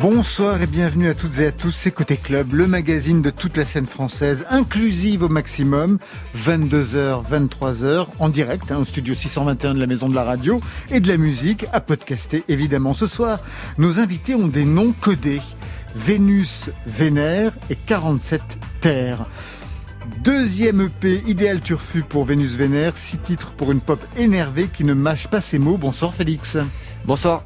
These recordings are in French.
Bonsoir et bienvenue à toutes et à tous, c'est Côté Club, le magazine de toute la scène française, inclusive au maximum, 22h, 23h, en direct, hein, au studio 621 de la Maison de la Radio, et de la musique, à podcaster évidemment. Ce soir, nos invités ont des noms codés, Vénus, Vénère et 47 Terres. Deuxième EP, idéal turfu pour Vénus Vénère, six titres pour une pop énervée qui ne mâche pas ses mots. Bonsoir Félix. Bonsoir.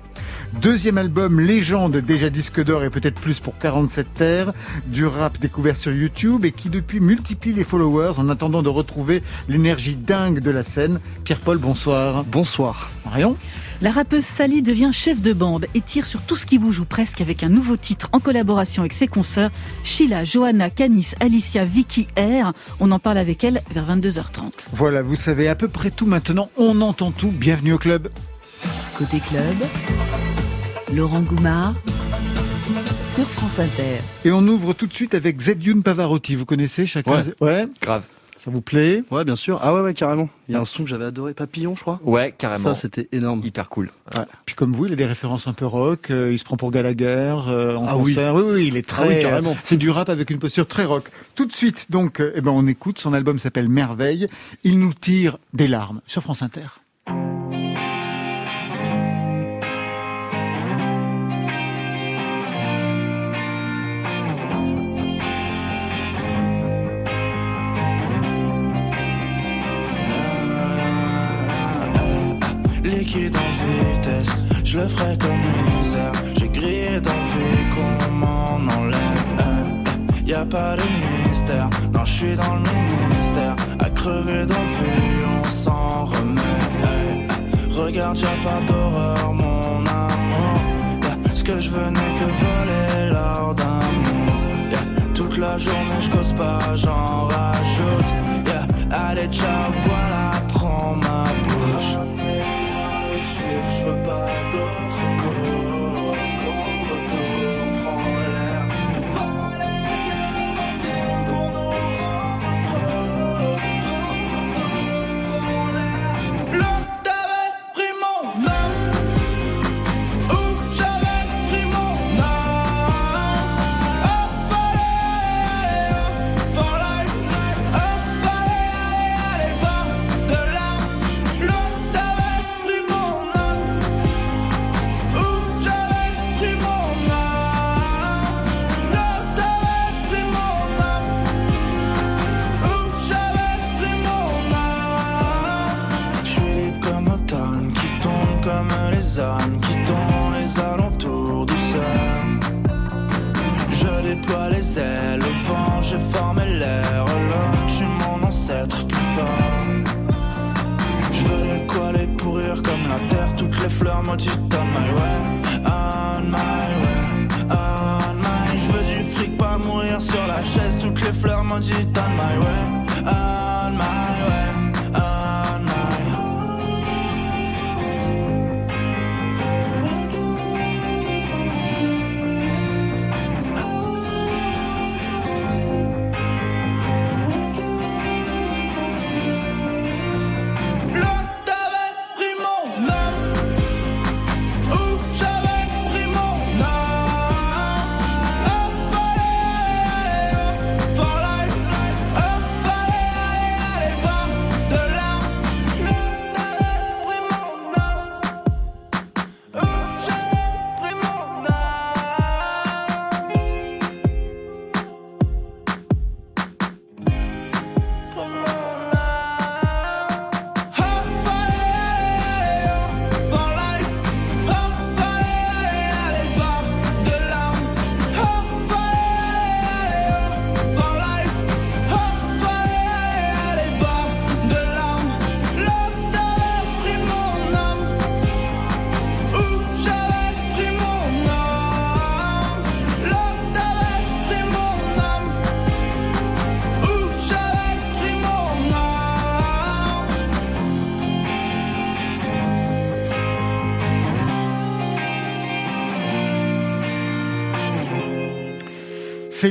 Deuxième album, légende, déjà disque d'or et peut-être plus pour 47 terres, du rap découvert sur YouTube et qui depuis multiplie les followers en attendant de retrouver l'énergie dingue de la scène. Pierre-Paul, bonsoir. Bonsoir. Marion la rappeuse Sally devient chef de bande et tire sur tout ce qui bouge ou presque avec un nouveau titre en collaboration avec ses consoeurs Sheila, Johanna, Canis, Alicia, Vicky R. On en parle avec elle vers 22h30. Voilà, vous savez à peu près tout maintenant. On entend tout. Bienvenue au club. Côté club, Laurent Goumard sur France Inter. Et on ouvre tout de suite avec Zedune Pavarotti. Vous connaissez chacun Ouais, grave. Ça vous plaît? Ouais, bien sûr. Ah ouais, ouais, carrément. Il y a un son que j'avais adoré, Papillon, je crois. Ouais, carrément. Ça, c'était énorme. Hyper cool. Puis comme vous, il a des références un peu rock. Euh, il se prend pour Gallagher euh, en ah concert. Oui. oui, il est très. Ah oui, carrément. c'est du rap avec une posture très rock. Tout de suite, donc, euh, eh ben, on écoute. Son album s'appelle Merveille. Il nous tire des larmes sur France Inter. Liquide en vitesse, je le ferai comme misère. J'ai grillé d'envie qu'on m'en enlève. Eh, y a pas de mystère, non, je suis dans le ministère. À crever d'envie, on s'en remet. regarde, y'a pas d'horreur, mon amour. ce que je n'est que voler l'or d'amour. toute la journée, je cause pas, j'en rajoute. allez, ciao, voilà, my way, on my way, on my. Je veux du fric, pas mourir sur la chaise. Toutes les fleurs m'ont dit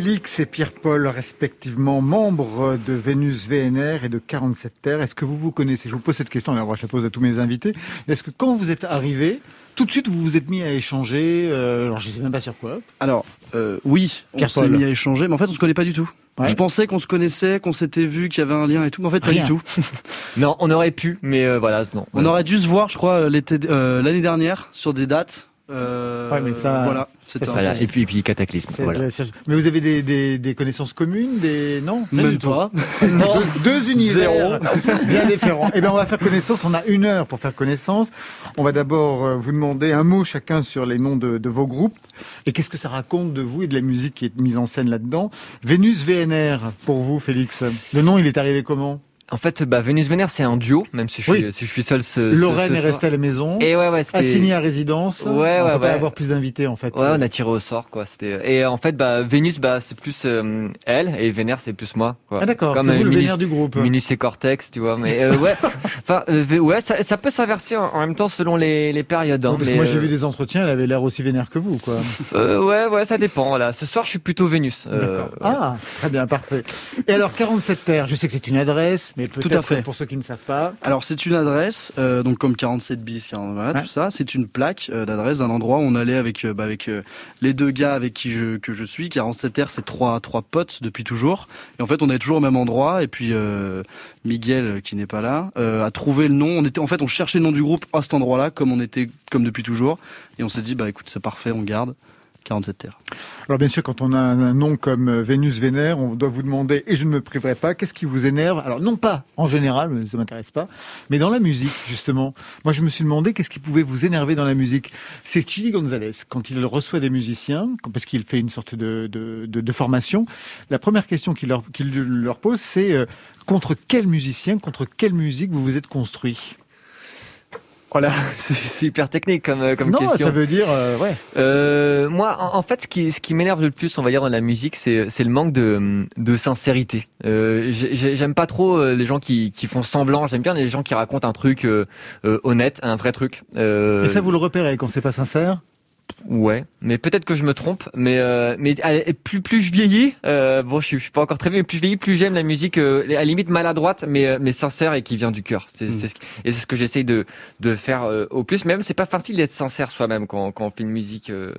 Félix et Pierre-Paul, respectivement membres de Vénus VNR et de 47 Terres. Est-ce que vous vous connaissez? Je vous pose cette question, alors je la pose à tous mes invités. Est-ce que quand vous êtes arrivés, tout de suite vous vous êtes mis à échanger. euh, alors je sais même pas sur quoi. Alors, euh, oui, on s'est mis à échanger, mais en fait, on se connaît pas du tout. Ouais. Je pensais qu'on se connaissait, qu'on s'était vu, qu'il y avait un lien et tout, mais en fait, pas Rien. du tout. Non, on aurait pu, mais euh, voilà, non. On aurait dû se voir, je crois, l'été, euh, l'année dernière, sur des dates. Euh, Ouais, mais ça- Voilà, un- Voilà, et puis, cataclysme. C'est Voilà. Mais vous avez des, des, des connaissances communes, des non? Même du tout. pas. Deux, deux univers bien différents. Eh bien, on va faire connaissance. On a une heure pour faire connaissance. On va d'abord euh, vous demander un mot chacun sur les noms de, de vos groupes et qu'est-ce que ça raconte de vous et de la musique qui est mise en scène là-dedans? Vénus VNR pour vous, Félix. Le nom, il est arrivé comment? En fait, bah, Vénus Vénère, c'est un duo, même si je suis, Oui. si je suis seul ce, Lorraine ce est restée à la maison. Et ouais, ouais, c'était. Assigné à résidence. Ouais, on ouais, peut pas ouais. avoir plus d'invités en fait. Ouais, on a tiré au sort, quoi. C'était. Et en fait, bah, Vénus, bah, c'est plus euh, elle, et Vénère, c'est plus moi. Quoi. Ah d'accord, Comme c'est vous euh, le vénère du groupe. Minus et Cortex, tu vois. Mais euh, ouais, enfin, euh, ouais, ça, ça peut s'inverser en, en même temps selon les, les périodes. Hein, parce mais, que moi j'ai euh, vu des entretiens, elle avait l'air aussi vénère que vous, quoi. euh, ouais, ouais, ça dépend. Voilà. Ce soir, je suis plutôt Vénus. euh, D'accord. Ah, très bien, parfait. Et alors 47 terres, je sais que c'est une adresse, mais peut-être Tout à fait. pour ceux qui ne savent pas. Alors c'est une adresse, euh, donc comme 47 bis, 40, voilà, Ouais. tout ça. C'est une plaque euh, d'adresse d'un endroit où on allait avec euh, bah, avec les deux gars avec qui je que je suis. 47 r c'est trois trois potes depuis toujours. Et en fait on est toujours au même endroit. Et puis Miguel qui n'est pas là a trouvé le nom. On était en fait on cherchait le nom du groupe à cet endroit-là comme on était comme depuis toujours. Et on s'est dit bah écoute c'est parfait, on garde 47 terres. Alors bien sûr, quand on a un nom comme euh, Vénus Vénère, on doit vous demander, et je ne me priverai pas, qu'est-ce qui vous énerve? Alors non pas en général, mais ça m'intéresse pas, mais dans la musique justement. Moi je me suis demandé qu'est-ce qui pouvait vous énerver dans la musique. C'est Chili Gonzalez, quand il reçoit des musiciens, parce qu'il fait une sorte de, formation, la première question qu'il leur, qu'il leur pose, c'est euh, contre quel musicien, contre quelle musique vous vous êtes construit? Voilà, c'est hyper technique comme, euh, comme Non, question. ça veut dire, euh, ouais. Euh, moi, en, en fait, ce qui, ce qui m'énerve le plus, on va dire, dans la musique, c'est, c'est le manque de, de sincérité. Euh, j'ai- j'ai- j'aime pas trop euh, les gens qui, qui font semblant. J'aime bien les gens qui racontent un truc euh, honnête, un vrai truc. Euh, Et ça, vous le repérez quand c'est pas sincère? Ouais, mais peut-être que je me trompe. Mais euh, mais euh, plus plus je vieillis, euh, bon, je suis, je suis pas encore très vieux, mais plus je vieillis, plus j'aime la musique, euh, à la limite maladroite, mais euh, mais sincère et qui vient du cœur. C'est Mm. c'est ce, qui- et c'est ce que j'essaye de de faire euh, au plus. Même c'est pas facile d'être sincère soi-même quand quand on fait une musique. euh,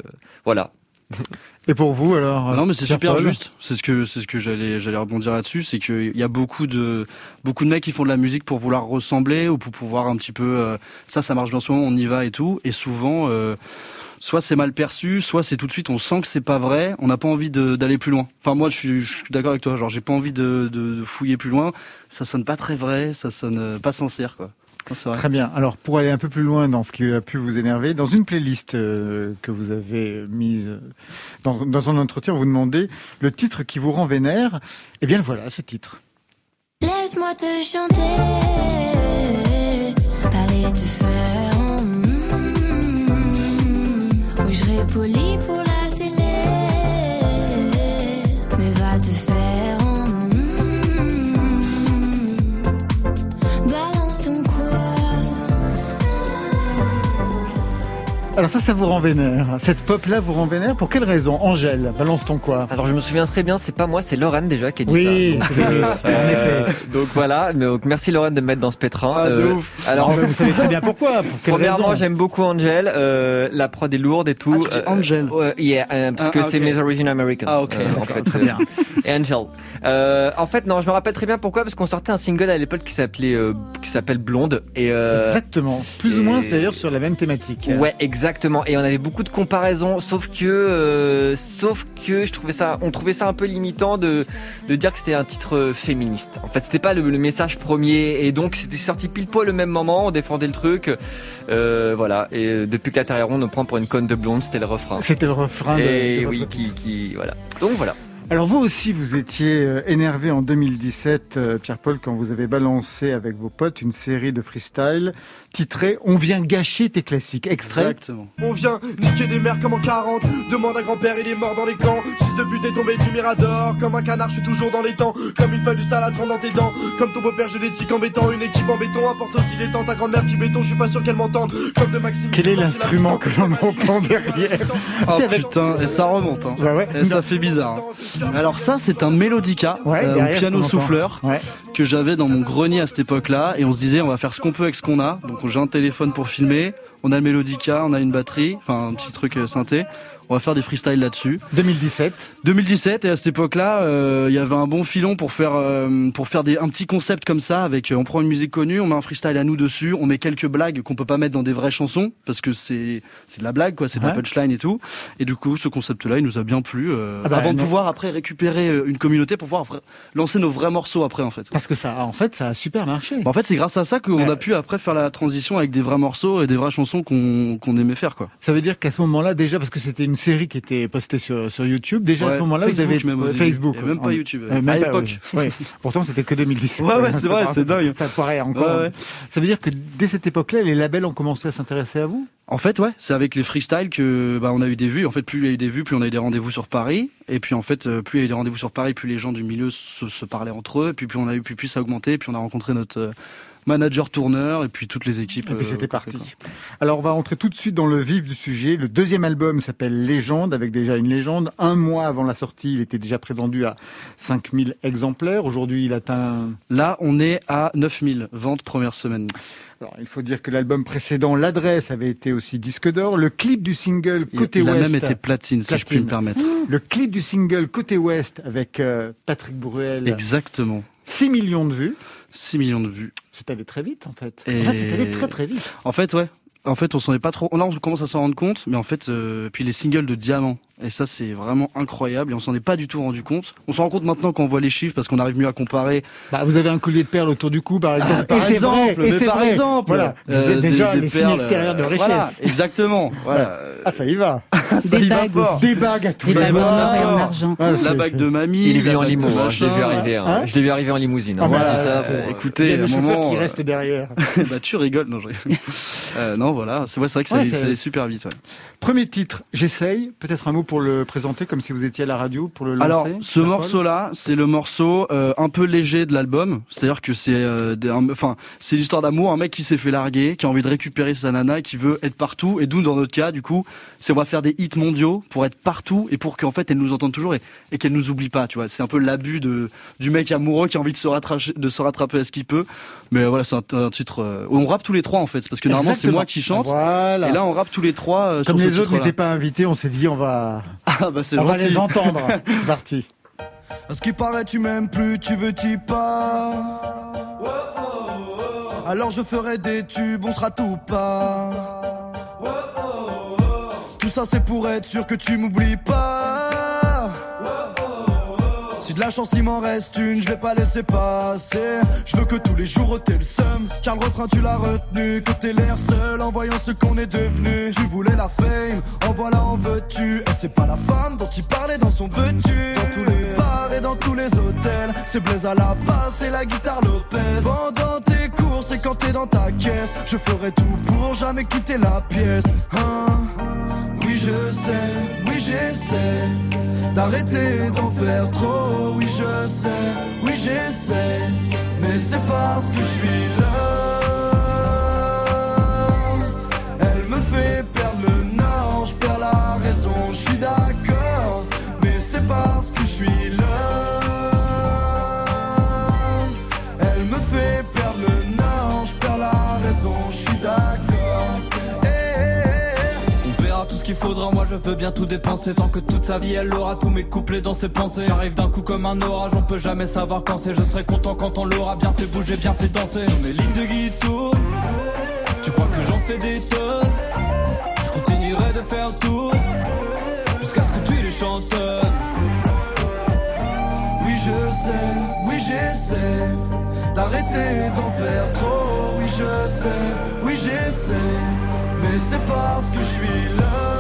voilà. Et pour vous alors Ah non, mais c'est super juste. C'est ce que c'est ce que j'allais j'allais rebondir là-dessus, c'est qu'il y a beaucoup de beaucoup de mecs qui font de la musique pour vouloir ressembler ou pour pouvoir un petit peu euh, ça ça marche bien ce moment, on y va et tout. Et souvent, euh, soit c'est mal perçu, soit c'est tout de suite on sent que c'est pas vrai, on n'a pas envie d'aller plus loin. Enfin moi je suis, je suis d'accord avec toi, genre j'ai pas envie de, de, de fouiller plus loin. Ça sonne pas très vrai, ça sonne euh, pas sincère quoi. Non. Très bien. Alors, pour aller un peu plus loin dans ce qui a pu vous énerver, dans une playlist euh, que vous avez mise euh, dans, dans un entretien, vous demandez le titre qui vous rend vénère. Eh bien, voilà ce titre. Laisse-moi te chanter, parler te faire. Mm, Oui, je serai poli Alors ça, ça vous rend vénère. Cette pop-là vous rend vénère. Pour quelle raison Angèle, balance ton quoi? Alors je me souviens très bien, c'est pas moi, c'est Lorraine déjà qui a dit Oui, ça. c'est Vénus, en Euh, effet. donc voilà, donc merci Lorraine de me mettre dans ce pétrin. Ah, de Euh, ouf. Alors vous savez très bien pourquoi. Pour quelle Premièrement, raison? j'aime beaucoup Angel. Euh, la prod est lourde et tout. Ah, tu dis Angel. ouais, yeah, euh, parce Ah, que c'est mes origines américaines. Ah, ok, euh, en d'accord, fait, Très euh, bien. et Angel. Euh, en fait, non, je me rappelle très bien pourquoi, parce qu'on sortait un single à l'époque qui s'appelait, euh, qui s'appelle Blonde. Et euh, Exactement. Plus ou moins, c'est d'ailleurs sur la même thématique. Ouais, exactement. Et on avait beaucoup de comparaisons, sauf que, euh, sauf que je trouvais ça, on trouvait ça un peu limitant de, de dire que c'était un titre euh, féministe. En fait, c'était pas le, le message premier, et donc c'était sorti pile poil au même moment. On défendait le truc, euh, voilà. Et depuis que la Terre est ronde, on prend pour une conne de blonde, c'était le refrain. C'était le refrain Et de oui, qui, qui, voilà. Donc voilà. Alors vous aussi, vous étiez énervé en 2017, euh, Pierre-Paul, quand vous avez balancé avec vos potes une série de freestyle titrée « On vient gâcher tes classiques ». Extrait. Exactement. On vient niquer des mères comme en 40 Demande à grand-père, il est mort dans les camps Fils de pute est tombé du mirador Comme un canard, je suis toujours dans les temps Comme une feuille de salade rentre dans tes dents Comme ton beau-père, j'ai des tics embêtants Une équipe en béton apporte aussi les temps Ta grand-mère qui béton, je suis pas sûr qu'elle m'entende Comme de Maxime Quel est l'instrument que l'on entend derrière Oh putain, et ça remonte. Hein. Bah ouais. Et ça fait bizarre. hein. Alors ça, c'est un mélodica, Ouais, euh, derrière, piano souffleur, Ouais. que j'avais dans mon grenier à cette époque-là. Et on se disait, on va faire ce qu'on peut avec ce qu'on a. Donc j'ai un téléphone pour filmer, on a le mélodica, on a une batterie, enfin un petit truc euh, synthé. On va faire des freestyles là-dessus. 2017. 2017 et à cette époque-là, euh, il y avait un bon filon pour faire euh, pour faire des un petit concept comme ça avec euh, on prend une musique connue, on met un freestyle à nous dessus, on met quelques blagues qu'on peut pas mettre dans des vraies chansons parce que c'est c'est de la blague quoi, c'est de la Ouais. punchline et tout. Et du coup, ce concept-là, il nous a bien plu Ah bah, avant de pouvoir après récupérer une communauté pour pouvoir lancer nos vrais morceaux après en fait. Parce que ça, en fait, ça a super marché. Bah, en fait, c'est grâce à ça qu'on Ouais. a pu après faire la transition avec des vrais morceaux et des vraies chansons qu'on qu'on aimait faire quoi. Ça veut dire qu'à ce moment-là, déjà, parce que c'était une série qui était postée sur, sur YouTube, déjà à ce moment-là, vous avez même. Facebook. Même pas YouTube, euh, même à l'époque. ouais. Pourtant, c'était que 2017. Ouais, ouais, c'est vrai, c'est dingue. Ça paraît encore. Ouais. Ça veut dire que dès cette époque-là, les labels ont commencé à s'intéresser à vous? En fait, ouais, c'est avec les freestyles que bah, on a eu des vues. En fait, plus il y a eu des vues, plus on a eu des rendez-vous sur Paris. Et puis en fait, euh, plus il y a eu des rendez-vous sur Paris, plus les gens du milieu se, se parlaient entre eux. Et puis plus on a eu, puis, plus ça a augmenté. Et puis on a rencontré notre euh, manager tourneur et puis toutes les équipes. Et puis euh, c'était parti. quoi. Alors on va entrer tout de suite dans le vif du sujet. Le deuxième album s'appelle Légende, avec déjà une légende. Un mois avant la sortie, il était déjà prévendu à 5000 exemplaires. Aujourd'hui, il atteint... Là, on est à 9000 ventes première semaine. Alors, il faut dire que l'album précédent, L'Adresse, avait été aussi disque d'or. Le clip du single Il, Côté il a Ouest... même été platine, si je puis me Platine. permettre. Le clip du single Côté Ouest avec euh, Patrick Bruel, Exactement. 6 millions de vues. 6 millions de vues. C'est allé très vite en fait. Et- En fait, c'est allé très très vite. En fait, ouais. En fait, on s'en est pas trop. Là, on commence à s'en rendre compte, mais en fait, euh, puis les singles de Diamant. Et ça, c'est vraiment incroyable. Et on s'en est pas du tout rendu compte. On s'en rend compte maintenant quand on voit les chiffres, parce qu'on arrive mieux à comparer. Bah, vous avez un collier de perles autour du cou, par exemple. Ah, par et c'est exemple, vrai, et par vrai. exemple, Voilà. Vous euh, êtes déjà des- des les signes perles, extérieurs de euh, richesse. Voilà, exactement. Voilà. Ah, ça y va. Ça Des y va bagues fort. aussi. Des bagues à tous Des les bagues en doigts. or et en argent. Ah, La bague de mamie. Il est venu la en bague de limo, hein, je l'ai vu arriver. hein. Hein je l'ai vu arriver en limousine. hein. Ah, Voilà, bah, ça, euh, euh, écoutez, il y a le chauffeur moment, qui euh, reste derrière. bah tu rigoles, non, je. Euh, non, voilà, c'est vrai, que ça, allait- super vite. Premier titre, j'essaye. Peut-être un mot pour le présenter, comme si vous étiez à la radio, pour le lancer. Alors, ce morceau-là, c'est le morceau euh, un peu léger de l'album. C'est-à-dire que c'est, euh, enfin, c'est l'histoire d'amour, un mec qui s'est fait larguer, qui a envie de récupérer sa nana, qui veut être partout. Et d'où, dans notre cas, du coup, c'est on va faire des hits mondiaux pour être partout et pour qu'en fait elle nous entende toujours et, et qu'elle nous oublie pas. Tu vois, c'est un peu l'abus de du mec amoureux qui a envie de se rattraper, de se rattraper à ce qu'il peut. Mais voilà, c'est un, un titre. euh, on rappe tous les trois en fait, parce que normalement c'est moi qui chante. Voilà. Et là, on rappe tous les trois euh, Comme sur les ce autres n'étaient pas invités, on s'est dit on va, Ah bah c'est on va les entendre. C'est parti. À ce qui paraît, tu m'aimes plus, tu veux t'y pas. Alors je ferai des tubes, on sera tout pas. Tout ça c'est pour être sûr que tu m'oublies pas. Si de la chance il m'en reste une, je vais pas laisser passer. Je veux que tous les jours t'aies le seum. Car le refrain tu l'as retenu, que t'aies l'air seul en voyant ce qu'on est devenu. Tu voulais la fame, en voilà en veux-tu. Et c'est pas la femme dont il parlait dans son veux-tu. Dans tous les bars et dans tous les hôtels, c'est Blaise à la basse et la guitare Lopez. Pendant tes courses et quand t'es dans ta caisse, je ferai tout pour jamais quitter la pièce. Hein? Oui je sais, oui j'essaie D'arrêter d'en faire trop, oui je sais, oui j'essaie Mais c'est parce que je suis là. Elle me fait faudra, moi je veux bien tout dépenser. Tant que toute sa vie elle aura tous mes couplets dans ses pensées. J'arrive d'un coup comme un orage, on peut jamais savoir quand c'est. Je serai content quand on l'aura bien fait bouger, bien fait danser. Sur mes lignes de guitare, tu crois que j'en fais des tonnes? Je continuerai de faire le tour. Jusqu'à ce que tu les chantonnes. Oui je sais, oui j'essaie D'arrêter d'en faire trop. Oui je sais, oui j'essaie. Mais c'est parce que je suis là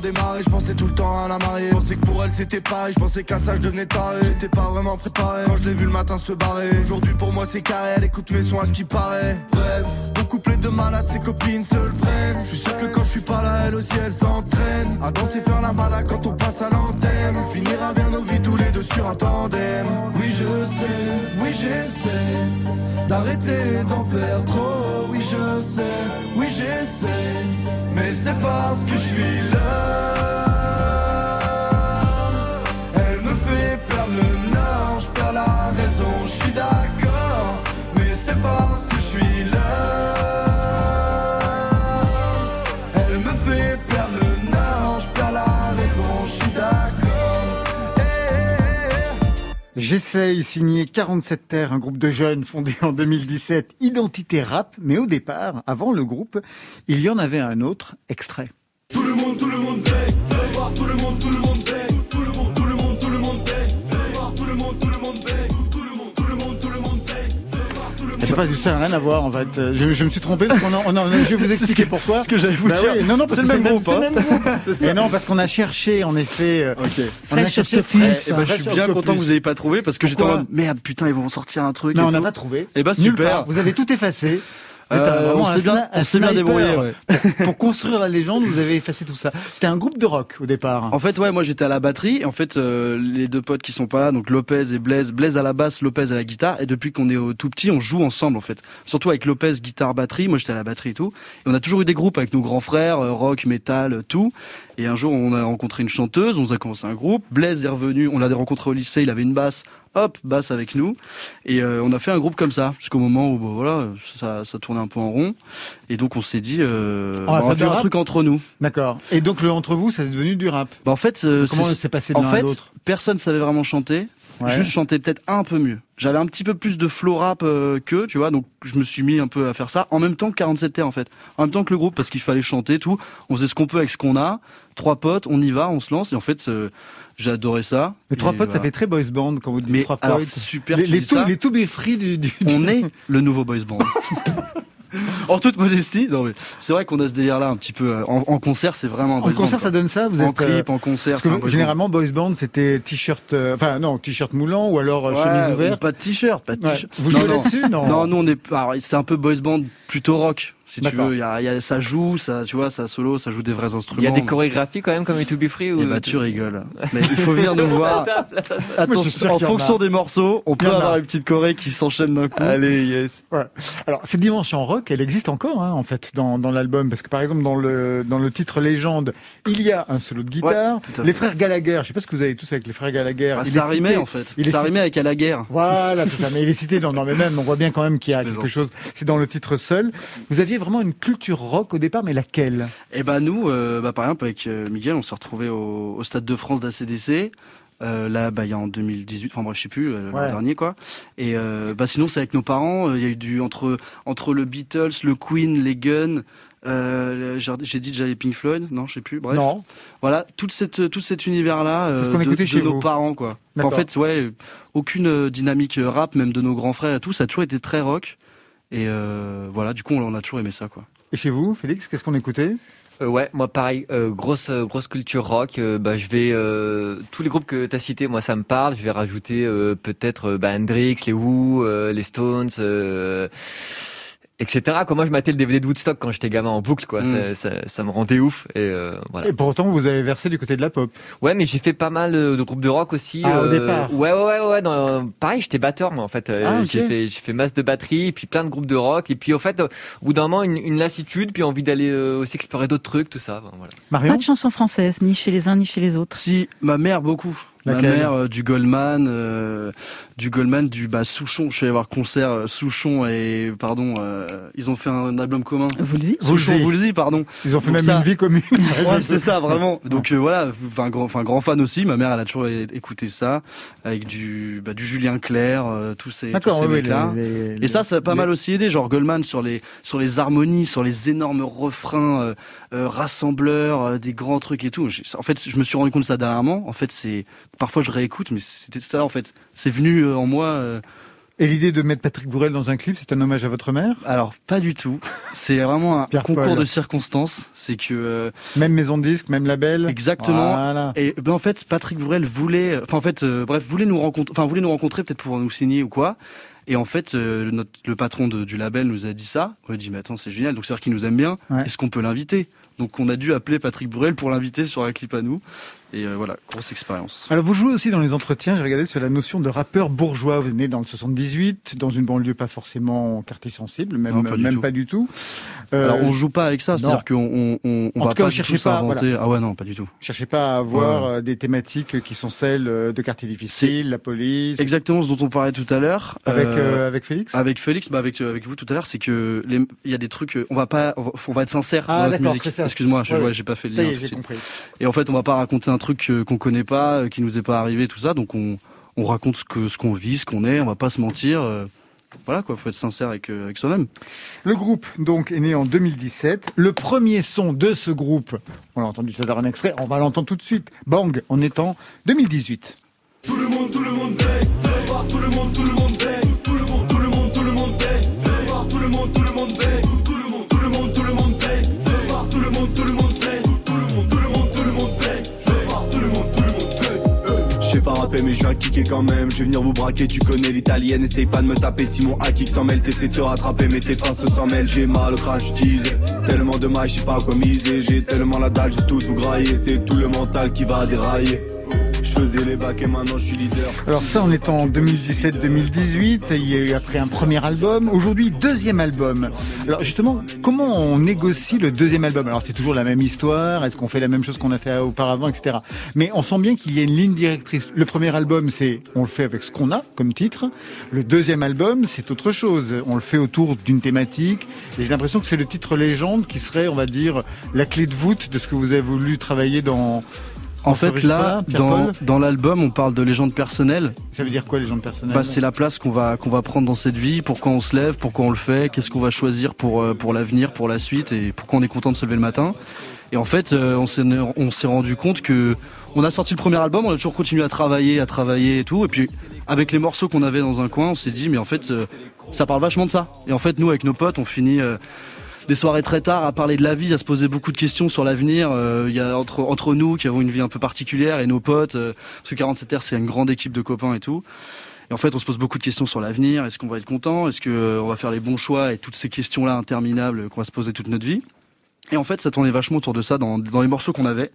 bien je pensais tout le temps à la marier. Je pensais que pour elle c'était pareil, je pensais qu'à ça je devenais taré. J'étais pas vraiment préparé quand je l'ai vu le matin se barrer. Aujourd'hui pour moi c'est carré, elle écoute mes sons à ce qui paraît. Bref, couplé de malades, ses copines se le prennent. Je suis sûr que quand je suis pas là, elle aussi elle s'entraîne. À danser faire la malade quand on passe à l'antenne. Finira bien nos vies tous les deux sur un tandem. Oui je sais, oui j'essaie d'arrêter d'en faire trop. Oui je sais, oui j'essaie, mais c'est parce que je suis là. J'essaye, signé 47 Terres, un groupe de jeunes fondé en 2017, Identité Rap, mais au départ, avant le groupe, il y en avait un autre, extrait. Tout le monde, tout le monde allez voir, tout le monde, tout le monde. Sais pas, ça n'a rien à voir en fait. Euh, Je, je me suis trompé parce qu'on a, on a- je vais vous expliquer pourquoi. ce que j'allais vous Bah dire. oui, non, non, parce C'est que le même groupe, c'est le hein. même groupe. Mais non, parce qu'on a cherché en effet. euh, Ok. on a cherché Octopus. Fresh, Eh ben, je suis bien content que vous ayez pas trouvé parce que j'étais en mode merde putain ils vont en sortir un truc. Non, et on n'a pas trouvé. Eh ben, Nulle super. Vous avez tout effacé. Euh, on s'est bien, bien débrouillé. ouais. Pour, pour construire la légende, vous avez effacé tout ça. C'était un groupe de rock au départ. En fait, ouais, moi j'étais à la batterie. Et en fait, euh, les deux potes qui sont pas là, donc Lopez et Blaise, Blaise à la basse, Lopez à la guitare. Et depuis qu'on est au tout petit, on joue ensemble en fait. Surtout avec Lopez, guitare, batterie. Moi j'étais à la batterie et tout. Et on a toujours eu des groupes avec nos grands frères, euh, rock, metal, tout. Et un jour, on a rencontré une chanteuse, on a commencé un groupe. Blaise est revenu, on l'a rencontré au lycée, il avait une basse. Hop, basse avec nous. Et euh, on a fait un groupe comme ça, jusqu'au moment où, bah, voilà, ça, ça tournait un peu en rond. Et donc on s'est dit, euh, On va bah, on faire va du faire un truc entre nous. D'accord. Et donc le entre vous, ça est devenu du rap. Bah, en fait, euh, Comment c'est- passé en à l'autre personne savait vraiment chanter. Ouais. Juste chanter peut-être un peu mieux. J'avais un petit peu plus de flow rap euh, qu'eux, tu vois, donc je me suis mis un peu à faire ça en même temps que 47 terres en fait. En même temps que le groupe parce qu'il fallait chanter tout. On faisait ce qu'on peut avec ce qu'on a. Trois potes, on y va, on se lance et en fait j'ai adoré ça. Les trois potes, ça fait très boys band quand vous dites Mais trois alors potes. c'est super les, les, tout, les to be free du, du- On est le nouveau boys band. en toute modestie, non mais c'est vrai qu'on a ce délire là un petit peu euh, en, en concert, c'est vraiment un En concert, band, ça donne ça Vous quoi. en êtes, euh, clip, en concert, boys généralement, boys band, c'était t-shirt, euh, enfin non, t-shirt moulant ou alors Ouais, chemise ou ouverte. Pas de t-shirt, pas de Ouais. t-shirt. Vous Non, jouez là-dessus Non. Non, nous on est, alors, c'est un peu boys band plutôt rock, si tu veux. Il y a, y a- ça joue, ça, tu vois, ça solo, ça joue des vrais instruments. Il y a des chorégraphies quand même comme To Be Free ou Et bah tu rigoles. Mais il faut venir nous voir. Attention, en fonction des morceaux, on peut avoir une petite choré qui s'enchaîne d'un coup. Allez, yes. Ouais. Alors cette dimension rock, elle existe encore hein, en fait dans, dans l'album parce que par exemple dans le dans le titre légende, il y a un solo de guitare. Ouais, les frères Gallagher, je sais pas ce que vous avez tous avec les frères Gallagher. Ah, Il ça est rimait cité- en fait. il est Ça cité- rimait avec guerre. Voilà, c'est ça. Mais il est cité dans, dans le même. On voit bien quand même qu'il y a quelque chose. C'est dans le titre seul. Vous aviez vraiment une culture rock au départ, mais laquelle? Et bah nous, euh, bah, par exemple avec euh, Miguel, on s'est retrouvé au, au stade de France d'ACDC. Euh, là, bah, il y a en 2018, enfin moi je sais plus, euh, l'an Ouais. dernier quoi. Et euh, bah sinon c'est avec nos parents. euh, Il y a eu du entre entre le Beatles, le Queen, les Guns. Euh, le- j'ai dit déjà les Pink Floyd, non je sais plus. Bref, Non. voilà toute cette tout cet univers là C'est ce de, écoutait de chez nos vous. parents quoi. En fait ouais, euh, aucune euh, dynamique euh, rap même de nos grands frères et tout, ça a toujours été très rock. Et euh, voilà, du coup on, on a toujours aimé ça quoi. Et chez vous, Félix, qu'est-ce qu'on écoutait? Euh, ouais, moi pareil, euh, grosse euh, grosse culture rock. euh, bah je vais euh, tous les groupes que t'as cités, moi ça me parle. Je vais rajouter euh, peut-être euh, bah, Hendrix, les Who, euh, les Stones, euh, etc. Moi je matais le DVD de Woodstock quand j'étais gamin en boucle, quoi. Mm. Ça, ça, ça me rendait ouf. Et euh, voilà. Et pour autant, vous avez versé du côté de la pop. Ouais, mais j'ai fait pas mal euh, de groupes de rock aussi. Ah, au départ. Ouais, ouais, ouais, ouais. Dans, pareil, j'étais batteur moi en fait. Euh, Ah. J'ai fait, j'ai fait masse de batterie, et puis plein de groupes de rock, et puis au fait, euh, au bout d'un moment, une, une lassitude, puis envie d'aller euh, aussi explorer d'autres trucs, tout ça. voilà. Marion Pas de chansons françaises, ni chez les uns ni chez les autres. Si, ma mère beaucoup. Laquelle ma mère euh, du Goldman, euh, du Goldman, du bah, Souchon. Je suis allé voir concert euh, Souchon et pardon, euh, ils ont fait un album commun. Vous le dites Vous le Souchon, dites. vous le dites, pardon. Ils ont fait Donc même ça- une vie commune. Ouais, c'est ça, vraiment. Donc euh, voilà, enfin grand, enfin grand fan aussi. Ma mère, elle a toujours écouté ça avec du, bah, du Julien Clerc, euh, tous ces, tous D'accord, ces oui, mecs-là. les- les- Et ça, ça a pas les- mal aussi aidé, genre Goldman sur les sur les harmonies, sur les énormes refrains euh, euh, rassembleurs, euh, des grands trucs et tout. En fait, je me suis rendu compte de ça dernièrement. En fait, c'est parfois je réécoute, mais c'était ça en fait. C'est venu euh, en moi euh, Et l'idée de mettre Patrick Bourrel dans un clip, c'est un hommage à votre mère? Alors pas du tout. C'est vraiment un concours Paul. de circonstances. C'est que euh, Même maison de disque, même label exactement. Voilà. Et ben en fait, Patrick Bourrel voulait, enfin en fait, euh, bref, voulait nous rencontrer, enfin voulait nous rencontrer peut-être pour nous signer ou quoi. Et en fait, euh, notre, le patron de- du label nous a dit ça. On a dit mais attends, c'est génial. Donc c'est vrai qu'il nous aime bien. Ouais. Est-ce qu'on peut l'inviter? Donc on a dû appeler Patrick Bourrel pour l'inviter sur un clip à nous. Et euh, voilà, grosse expérience. Alors vous jouez aussi dans les entretiens, j'ai regardé sur la notion de rappeur bourgeois. Vous êtes né dans le 78, dans une banlieue pas forcément quartier sensible, même, Non, pas du même tout. pas du tout. Euh, Alors on joue pas avec ça, c'est-à-dire qu'on on, on, va cas, pas du tout pas. Ah ouais non, pas du tout. cherchez pas à avoir Ouais. euh, des thématiques qui sont celles de quartier difficile, la police. Exactement ce dont on parlait tout à l'heure. Avec, Euh, avec Félix? Avec Félix, bah avec, avec vous tout à l'heure, c'est que il y a des trucs, on va pas, on va, on va être sincère Ah, d'accord, musique. c'est ça. Excuse-moi, je- Ouais, j'ai pas fait le lien tout de j'ai suite. compris. Et en fait, on va pas raconter un truc euh, qu'on connaît pas, euh, qui nous est pas arrivé, tout ça. Donc on, on raconte ce que, ce qu'on vit, ce qu'on est. On va pas se mentir. euh, voilà quoi, faut être sincère avec, euh, avec soi-même. Le groupe donc est né en 2017. Le premier son de ce groupe, on l'a entendu tout à l'heure un extrait, on va l'entendre tout de suite. Bang, en étant 2018. Tout le monde, tout le monde voir tout le monde, tout le monde paye. Je quand même. Je vais venir vous braquer, tu connais l'italienne. Essaye pas de me taper si mon hack s'en mêle T'essaies te rattraper mais tes pinces s'en mêlent J'ai mal au crâne, j'utilise tellement de mailles, je pas quoi miser. J'ai tellement la dalle, je vais tout vous grailler C'est tout le mental qui va dérailler Je faisais les bacs et maintenant je suis leader Alors ça, on est en 2017-2018. Il y a eu après un premier album. Aujourd'hui, deuxième album. Alors justement, comment on négocie le deuxième album? Alors c'est toujours la même histoire. Est-ce qu'on fait la même chose qu'on a fait auparavant, etc. Mais on sent bien qu'il y a une ligne directrice. Le premier album, c'est on le fait avec ce qu'on a comme titre. Le deuxième album, c'est autre chose. On le fait autour d'une thématique. Et j'ai l'impression que c'est le titre légende qui serait, on va dire, la clé de voûte de ce que vous avez voulu travailler dans. En fait, là, dans, dans l'album, on parle de légende personnelle. ça veut dire quoi les gens personnels Bah, c'est la place qu'on va qu'on va prendre dans cette vie, pourquoi on se lève, pourquoi on le fait, qu'est-ce qu'on va choisir pour euh, pour l'avenir, pour la suite et pourquoi on est content de se lever le matin. Et en fait, euh, on s'est on s'est rendu compte que on a sorti le premier album, on a toujours continué à travailler, à travailler et tout, et puis avec les morceaux qu'on avait dans un coin, on s'est dit mais en fait euh, ça parle vachement de ça. Et en fait, nous avec nos potes, on finit euh, des soirées très tard à parler de la vie, à se poser beaucoup de questions sur l'avenir. Euh, Il y a entre entre nous qui avons une vie un peu particulière et nos potes, euh, parce que 47 r c'est une grande équipe de copains et tout. Et en fait, on se pose beaucoup de questions sur l'avenir. Est-ce qu'on va être content? Est-ce qu'on va faire les bons choix Et toutes ces questions-là interminables qu'on va se poser toute notre vie? Et en fait, ça tournait vachement autour de ça dans, dans les morceaux qu'on avait.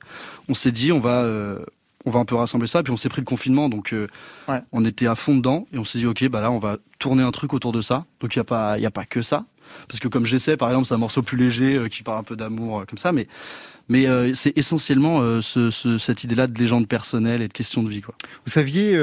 On s'est dit, on va, euh, on va un peu rassembler ça. Puis on s'est pris le confinement, donc euh, Ouais. on était à fond dedans. Et on s'est dit, ok, bah là, on va tourner un truc autour de ça. Donc il y a pas, il y a pas que ça. Parce que comme j'essaie, par exemple, c'est un morceau plus léger euh, qui parle un peu d'amour euh, comme ça, mais mais euh, c'est essentiellement ce, ce- cette idée-là de légende personnelle et de question de vie, quoi. Vous saviez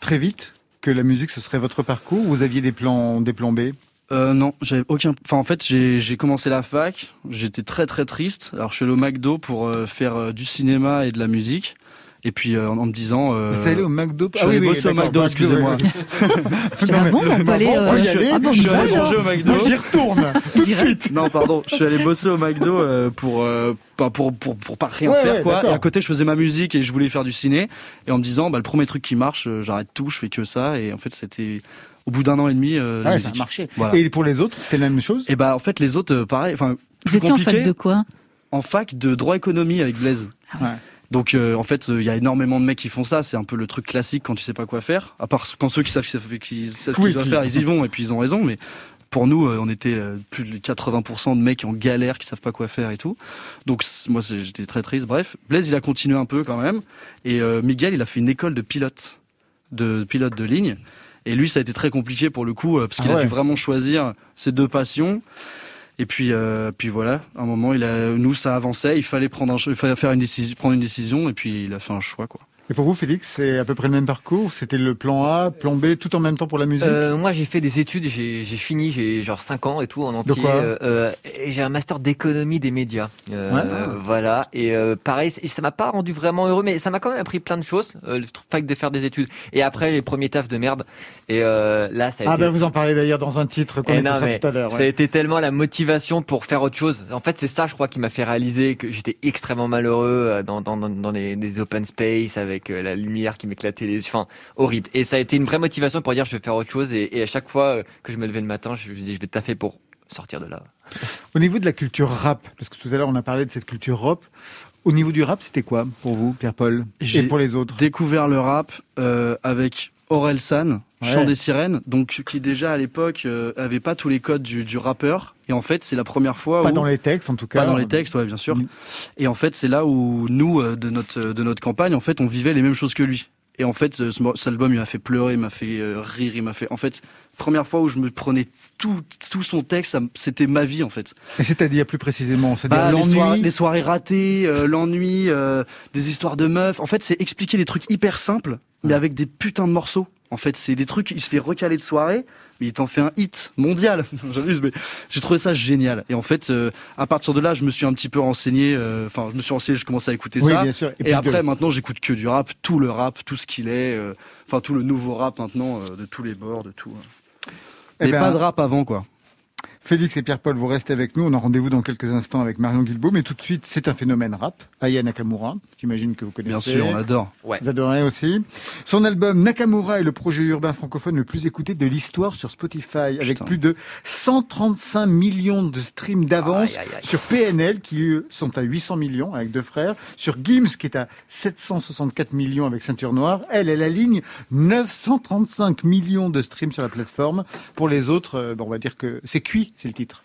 très vite que la musique ce serait votre parcours ou vous aviez des plans, des plans B? Euh, non, j'avais aucun. Enfin, en fait, j'ai j'ai commencé la fac. J'étais très très triste. Alors, je suis allé au McDo pour euh, faire euh, du cinéma et de la musique. Et puis euh, en, en me disant. Euh, Vous êtes allé au McDo je suis allé bosser au McDo, McDo, excusez-moi. Ah bon, on peut aller. euh, je- aller. ah bon, je suis allé manger au McDo. Moi j'y retourne tout de suite. Non, pardon. Je suis allé bosser au McDo euh, pour, euh, pas pour pour pour pas rien Ouais, faire ouais, quoi. Et à côté, je faisais ma musique et je voulais faire du ciné. Et en me disant, bah le premier truc qui marche, euh, j'arrête tout, je fais que ça. Et en fait, c'était au bout d'un an et demi euh, la Ouais, ça a marché. Voilà. Et pour les autres, c'était la même chose Et bah en fait, les autres, euh, pareil. Enfin, Vous étiez en fac de quoi? En fac de droit économie avec Blaise. Ouais. Donc euh, en fait, il y a énormément de mecs qui font ça. C'est un peu le truc classique quand tu sais pas quoi faire. À part quand ceux qui savent, qui savent, Oui, qu'ils doivent faire, ils y vont et puis ils ont raison. Mais pour nous, euh, on était euh, plus de 80% de mecs en galère, qui savent pas quoi faire et tout. Donc moi, j'étais très triste. Bref, Blaise, il a continué un peu quand même. Et euh, Miguel, il a fait une école de pilote, de pilote de ligne. Et lui, ça a été très compliqué pour le coup, euh, parce Ah qu'il a dû vraiment choisir ses deux passions. Et puis, euh, puis voilà, à un moment, il nous, ça avançait, il fallait prendre une décision, prendre une décision, et puis il a fait un choix, quoi. Et pour vous, Félix, c'est à peu près le même parcours C'était le plan A, plan B, tout en même temps pour la musique Euh, moi, j'ai fait des études, j'ai fini, j'ai genre 5 ans et tout en entier. quoi Euh, euh, et j'ai un master d'économie des médias. Euh, Ouais. Voilà. Et pareil, ça m'a pas rendu vraiment heureux, mais ça m'a quand même appris plein de choses. Le fait de faire des études. Et après, les premiers tafs de merde. Et là, ça a Ah été. ben vous en parlez d'ailleurs dans un titre qu'on Eh mais tout à l'heure. Ça a été tellement la motivation pour faire autre chose. En fait, c'est ça, je crois, qui m'a fait réaliser que j'étais extrêmement malheureux dans, dans, dans, dans des, des open space avec avec euh, la lumière qui m'éclatait les enfin horrible. Et ça a été une vraie motivation pour dire je vais faire autre chose. Et, et à chaque fois euh, que je me levais le matin je me disais je vais taffer pour sortir de là. Au niveau de la culture rap, parce que tout à l'heure on a parlé de cette culture rap, au niveau du rap, c'était quoi pour vous, Pierre-Paul? Et pour les autres? découvert le rap euh, avec Aurel San, Ouais. Chant des sirènes, donc qui déjà à l'époque euh, avait pas tous les codes du, du rappeur. Et en fait, c'est la première fois Pas où dans les textes en tout cas. pas dans les textes, ouais, bien sûr. Mm. Et en fait, c'est là où nous, euh, de notre de notre campagne, en fait, on vivait les mêmes choses que lui. Et en fait, ce, cet album, il m'a fait pleurer, il m'a fait euh, rire, il m'a fait. En fait, première fois où je me prenais tout tout son texte, c'était ma vie en fait. Et c'est-à-dire plus précisément, c'est-à-dire Bah, les, soirées, l'ennui. les soirées ratées, euh, l'ennui, euh, des histoires de meufs. En fait, c'est expliquer des trucs hyper simples, mais avec des putains de morceaux. En fait, c'est des trucs, il se fait recaler de soirée, mais il t'en fait un hit mondial. J'abuse, mais j'ai trouvé ça génial. Et en fait, euh, à partir de là, je me suis un petit peu renseigné. euh, Enfin, je me suis renseigné, je commençais à écouter Oui, ça. bien sûr. Et, après, de- maintenant, j'écoute que du rap, tout le rap, tout ce qu'il est, euh, enfin tout le nouveau rap maintenant, de tous les bords, de tout. euh. Eh Mais ben, pas de rap avant, quoi. Félix et Pierre-Paul, vous restez avec nous. On a rendez-vous dans quelques instants avec Marion Guilbault, mais tout de suite, c'est un phénomène rap. Aya Nakamura, j'imagine que vous connaissez. Bien sûr, on adore. Vous adorez aussi. Son album Nakamura est le projet urbain francophone le plus écouté de l'histoire sur Spotify, avec plus de 135 millions de streams d'avance sur PNL, qui eux, sont à 800 millions avec deux frères, sur Gims, qui est à 764 millions avec Ceinture Noire. Elle, elle aligne 935 millions de streams sur la plateforme. Pour les autres, euh, bon, on va dire que c'est cuit, c'est le titre.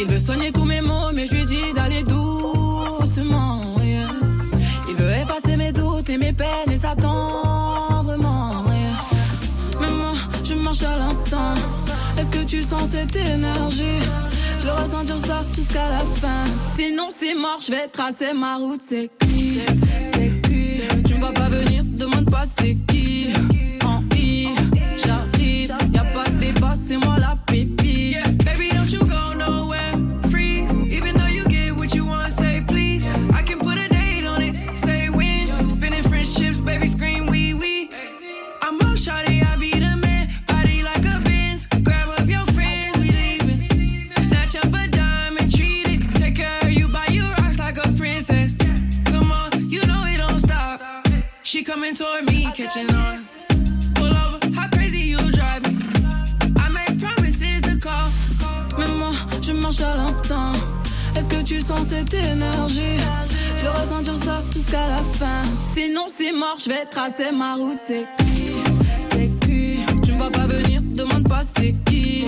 Il veut soigner tous mes mots, mais je lui Cette énergie Je veux ressentir ça jusqu'à la fin. Sinon, c'est mort, je vais tracer ma route. C'est cuit, c'est cuit. Tu me vois pas venir, demande pas c'est qui. Coming me, catching on. Pull over, how crazy you drive. I make promises to call. Mais moi, je marche à l'instant. Est-ce que tu sens cette énergie? Je veux ressentir ça jusqu'à la fin. Sinon, c'est mort, je vais tracer ma route. C'est cuit, c'est cuit. Tu me vois pas venir, demande pas c'est qui.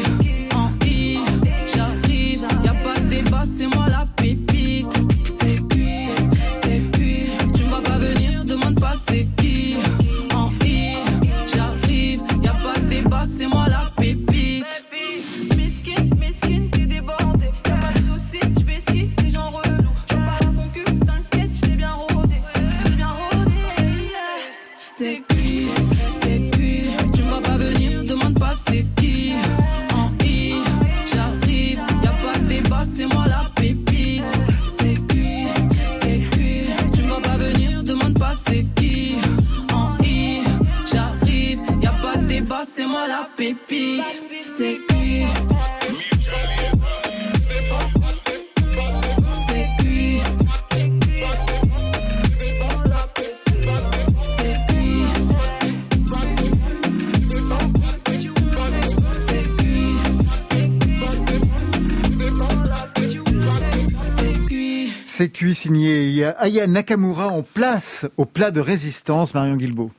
C'est cuit signé Il y a Aya Nakamura en place au plat de résistance, Marion Guilbault.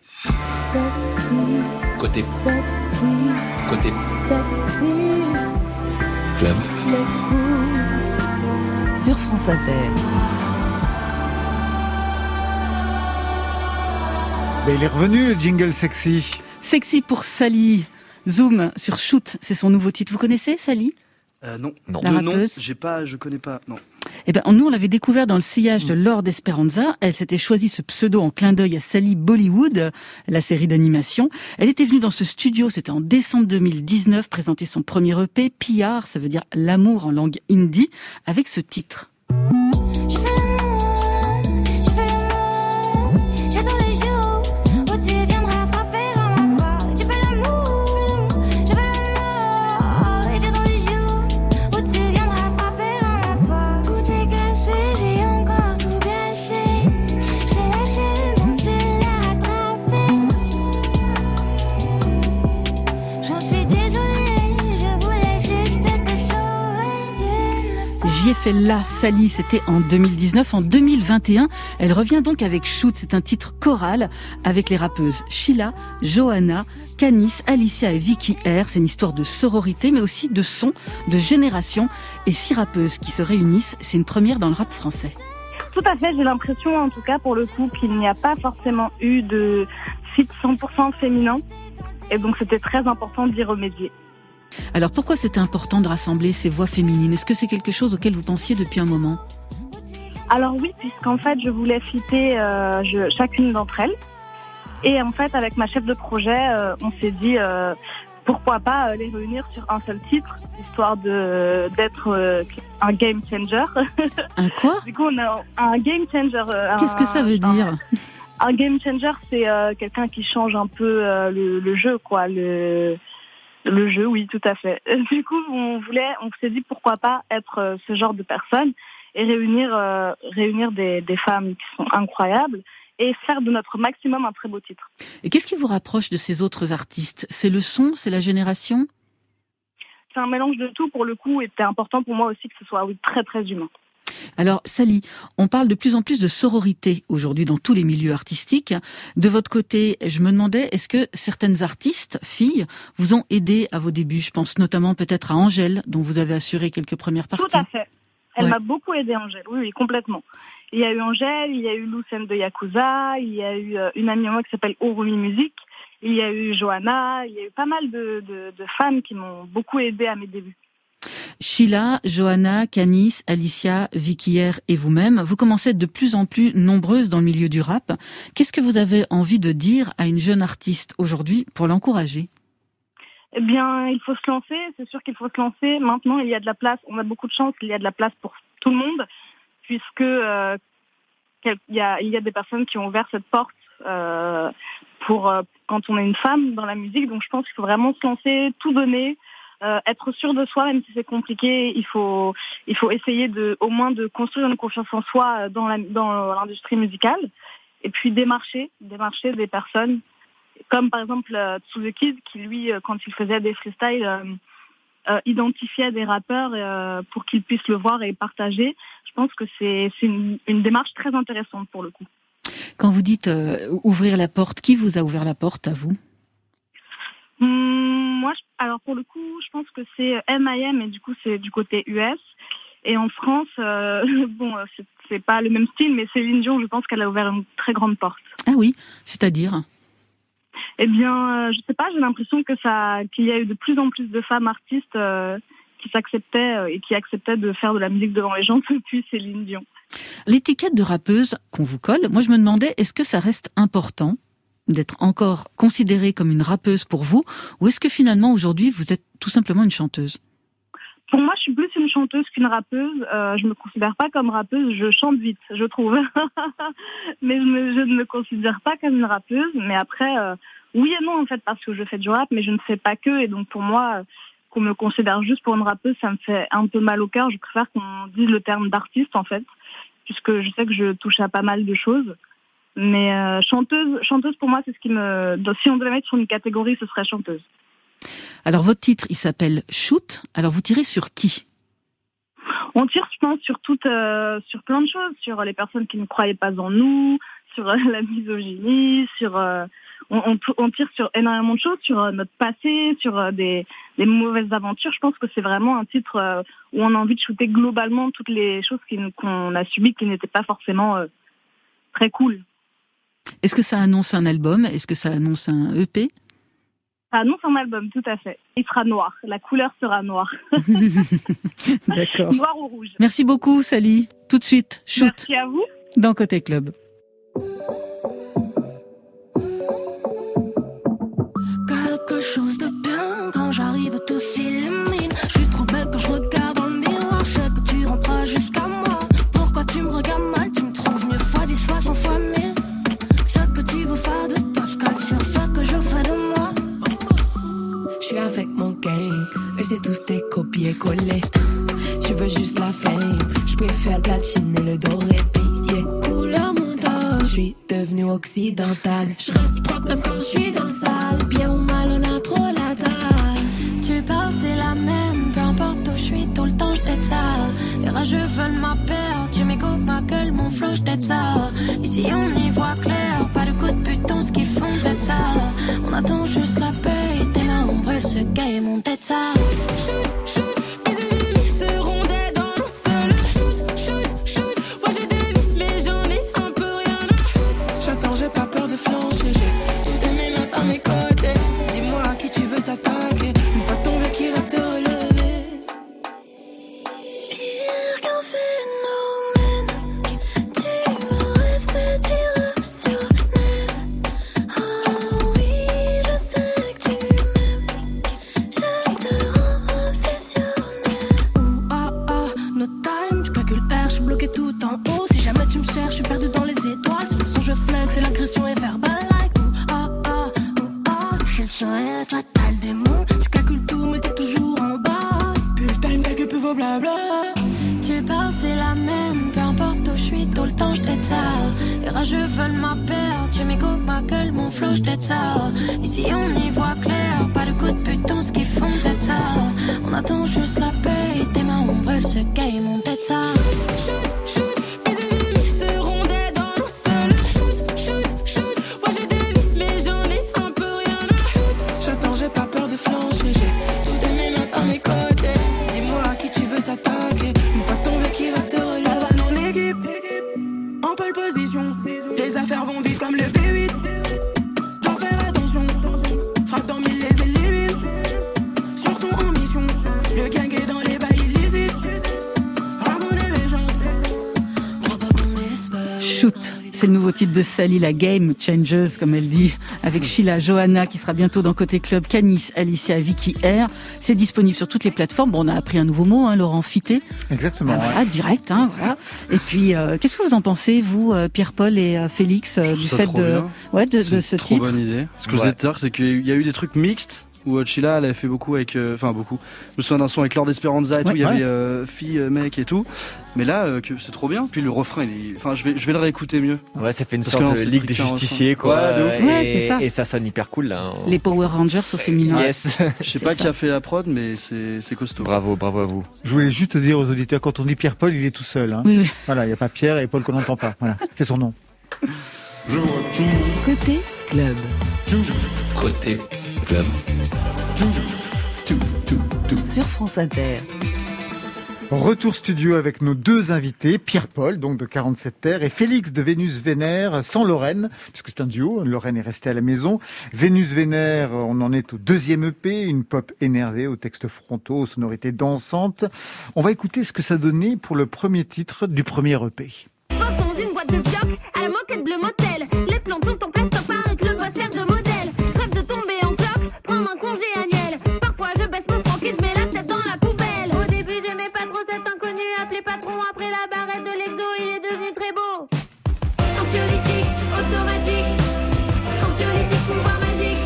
Sexy, Côté, sexy, côté sexy. club. Sur France Inter. Ben, il est revenu, le jingle sexy. Sexy pour Sally. Zoom sur Shoot, c'est son nouveau titre. Vous connaissez Sally? Euh, non, Non. La de nom, rappeuse. j'ai pas, je connais pas. Non. Eh ben, nous, on l'avait découvert dans le sillage de Lord Esperanza. Elle s'était choisi ce pseudo en clin d'œil à Sally Bollywood, la série d'animation. Elle était venue dans ce studio, c'était en décembre 2019, présenter son premier EP, PR, ça veut dire l'amour en langue hindi, avec ce titre. Là, Sally, c'était en 2019. En 2021, elle revient donc avec Shoot, c'est un titre choral avec les rappeuses Sheila, Johanna, Canis, Alicia et Vicky R. C'est une histoire de sororité, mais aussi de son, de génération. Et six rappeuses qui se réunissent, c'est une première dans le rap français. Tout à fait, j'ai l'impression, en tout cas pour le coup, qu'il n'y a pas forcément eu de site 100% féminin. Et donc c'était très important d'y remédier. Alors pourquoi c'était important de rassembler ces voix féminines? Est-ce que c'est quelque chose auquel vous pensiez depuis un moment? Alors oui, puisqu'en fait je voulais citer euh, je- chacune d'entre elles. Et en fait avec ma chef de projet, euh, on s'est dit euh, pourquoi pas les réunir sur un seul titre, histoire de d'être un game changer. Un quoi? Du coup on a un game changer. Qu'est-ce que ça veut un- dire Un game changer, c'est euh, quelqu'un qui change un peu euh, le, le jeu, quoi. Le, le jeu, oui, tout à fait. Du coup, on voulait, on s'est dit pourquoi pas être euh, ce genre de personne et réunir, euh, réunir des, des femmes qui sont incroyables et faire de notre maximum un très beau titre. Et qu'est-ce qui vous rapproche de ces autres artistes? C'est le son, c'est la génération? C'est un mélange de tout pour le coup, et c'était important pour moi aussi que ce soit oui, très très humain. Alors, Sally, on parle de plus en plus de sororité aujourd'hui dans tous les milieux artistiques. De votre côté, je me demandais, est-ce que certaines artistes, filles, vous ont aidé à vos débuts? Je pense notamment peut-être à Angèle, dont vous avez assuré quelques premières parties. Tout à fait. Elle Ouais. m'a beaucoup aidé, Angèle. Oui, oui, complètement. Il y a eu Angèle, il y a eu Lucène de Yakuza, il y a eu euh, une amie à moi qui s'appelle Orumi Music, il y a eu Johanna, il y a eu pas mal de, de, de femmes qui m'ont beaucoup aidé à mes débuts. Sheila, Johanna, Canis, Alicia, Vicky R et vous-même, vous commencez à être de plus en plus nombreuses dans le milieu du rap. Qu'est-ce que vous avez envie de dire à une jeune artiste aujourd'hui pour l'encourager? Eh bien, il faut se lancer, c'est sûr qu'il faut se lancer. Maintenant, il y a de la place, on a beaucoup de chance, il y a de la place pour tout le monde, puisque euh, quel- il, y a, il y a des personnes qui ont ouvert cette porte euh, pour euh, quand on est une femme dans la musique. Donc, je pense qu'il faut vraiment se lancer, tout donner, euh, être sûr de soi, même si c'est compliqué. Il faut, il faut essayer de, au moins de construire une confiance en soi euh, dans l'industrie musicale, et puis démarcher, démarcher des personnes comme par exemple euh, qui lui euh, quand il faisait des freestyles identifiait des rappeurs pour qu'ils puissent le voir et partager. Je pense que c'est une, une démarche très intéressante pour le coup. Quand vous dites ouvrir la porte, qui vous a ouvert la porte à vous? Hum, moi, je- alors pour le coup, je pense que c'est M.I.M. et du coup c'est du côté US. Et en France, euh, bon, euh, c'est- pas le même style, mais Céline Dion, je pense qu'elle a ouvert une très grande porte. Ah oui, c'est-à-dire? Eh bien, euh, je sais pas, j'ai l'impression que ça, qu'il y a eu de plus en plus de femmes artistes euh, qui s'acceptaient euh, et qui acceptaient de faire de la musique devant les gens depuis Céline Dion. L'étiquette de rappeuse qu'on vous colle, moi je me demandais, est-ce que ça reste important? D'être encore considérée comme une rappeuse pour vous, ou est-ce que finalement aujourd'hui vous êtes tout simplement une chanteuse? Pour moi, je suis plus une chanteuse qu'une rappeuse. Euh, je me considère pas comme rappeuse. Je chante vite, je trouve. mais je, ne me considère pas comme une rappeuse. Mais après, euh, oui et non en fait, parce que je fais du rap, mais je ne fais pas que. Et donc pour moi, qu'on me considère juste pour une rappeuse, ça me fait un peu mal au cœur. Je préfère qu'on dise le terme d'artiste en fait, puisque je sais que je touche à pas mal de choses. Mais euh, chanteuse, chanteuse pour moi, c'est ce qui me. Si on devait mettre sur une catégorie, ce serait chanteuse. Alors votre titre, il s'appelle Shoot. Alors vous tirez sur qui? On tire, je pense, sur toute, euh, sur plein de choses, sur les personnes qui ne croyaient pas en nous, sur euh, la misogynie, sur, on, on, on tire sur énormément de choses, sur notre passé, sur des, des mauvaises aventures. Je pense que c'est vraiment un titre où on a envie de shooter globalement toutes les choses qu'on a subies qui n'étaient pas forcément très cool. Est-ce que ça annonce un album? Est-ce que ça annonce un EP Ça annonce un album, tout à fait. Il sera noir. La couleur sera noire. D'accord. Noir ou rouge. Merci beaucoup, Sally. Tout de suite, Shoot Merci à vous. dans Côté Club. c'est tous tes copier-coller. Tu veux juste la fame, je préfère platiner le doré. Yeah, couleur montage, je suis devenue occidentale. Je reste propre même quand je suis dans le sale. Bien ou mal, on a trop la dalle. Tu parles, c'est la même, peu importe où je suis, tout le temps je ça. Les rageux veulent ma perte, tu m'écoutes ma gueule, mon flow, je t'aide ça. Ici on y voit clair, pas de coup de buton, ce qu'ils font, c'est ça. On attend juste la paix C'est le nouveau titre de Sally, la Game Changers, comme elle dit, avec Sheila, Johanna, qui sera bientôt dans Côté Club, Canis, Alicia, Vicky R. C'est disponible sur toutes les plateformes. Bon, on a appris un nouveau mot, hein, Laurent Fité. Exactement. Ah, voilà, direct, hein, voilà. Et puis, euh, qu'est-ce que vous en pensez, vous, euh, Pierre-Paul et euh, Félix, euh, du fait de, bien. ouais, de, de C'est ce trop titre bonne idée. Ce que vous Ouais. êtes dire, c'est qu'il y a eu des trucs mixtes où Sheila, elle avait fait beaucoup avec, euh, enfin beaucoup. Je me souviens d'un son avec Lord Esperanza et tout. Ouais. Il y avait euh, fille, euh, mec et tout. Mais là, euh, c'est trop bien. Puis le refrain, il est- enfin, je vais, je vais le réécouter mieux. Ouais, ça fait une Parce sorte non, de ligue des justiciers, quoi. Ouais, de ouf. Et, Ouais, c'est ça. et ça sonne hyper cool, là. Les Power Rangers au féminin. Yes. Je sais pas ça. qui a fait la prod, mais c'est c'est costaud. bravo, bravo à vous. Je voulais juste dire aux auditeurs, quand on dit Pierre-Paul, il est tout seul. hein. Oui, oui. Voilà, il n'y a pas Pierre et Paul qu'on n'entend pas. Voilà, c'est son nom. Côté club. Côté club. Sur France Inter. Retour studio avec nos deux invités, Pierre-Paul, donc de 47 Terres, et Félix de Vénus Vénère, sans Lorraine, puisque c'est un duo, Lorraine est restée à la maison. Vénus Vénère, on en est au deuxième EP, une pop énervée, aux textes frontaux, aux sonorités dansantes. On va écouter ce que ça donnait pour le premier titre du premier EP. Je pose dans une boîte de fioc à la moquette bleu motel. Congé annuel. Parfois je baisse mon froc et je mets la tête dans la poubelle. Au début j'aimais pas trop cet inconnu appelé patron. Après la barrette de l'exo, il est devenu très beau. Anxiolytique, automatique. Anxiolytique, pouvoir magique.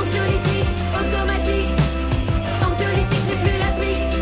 Anxiolytique, automatique. Anxiolytique, j'ai plus la trique.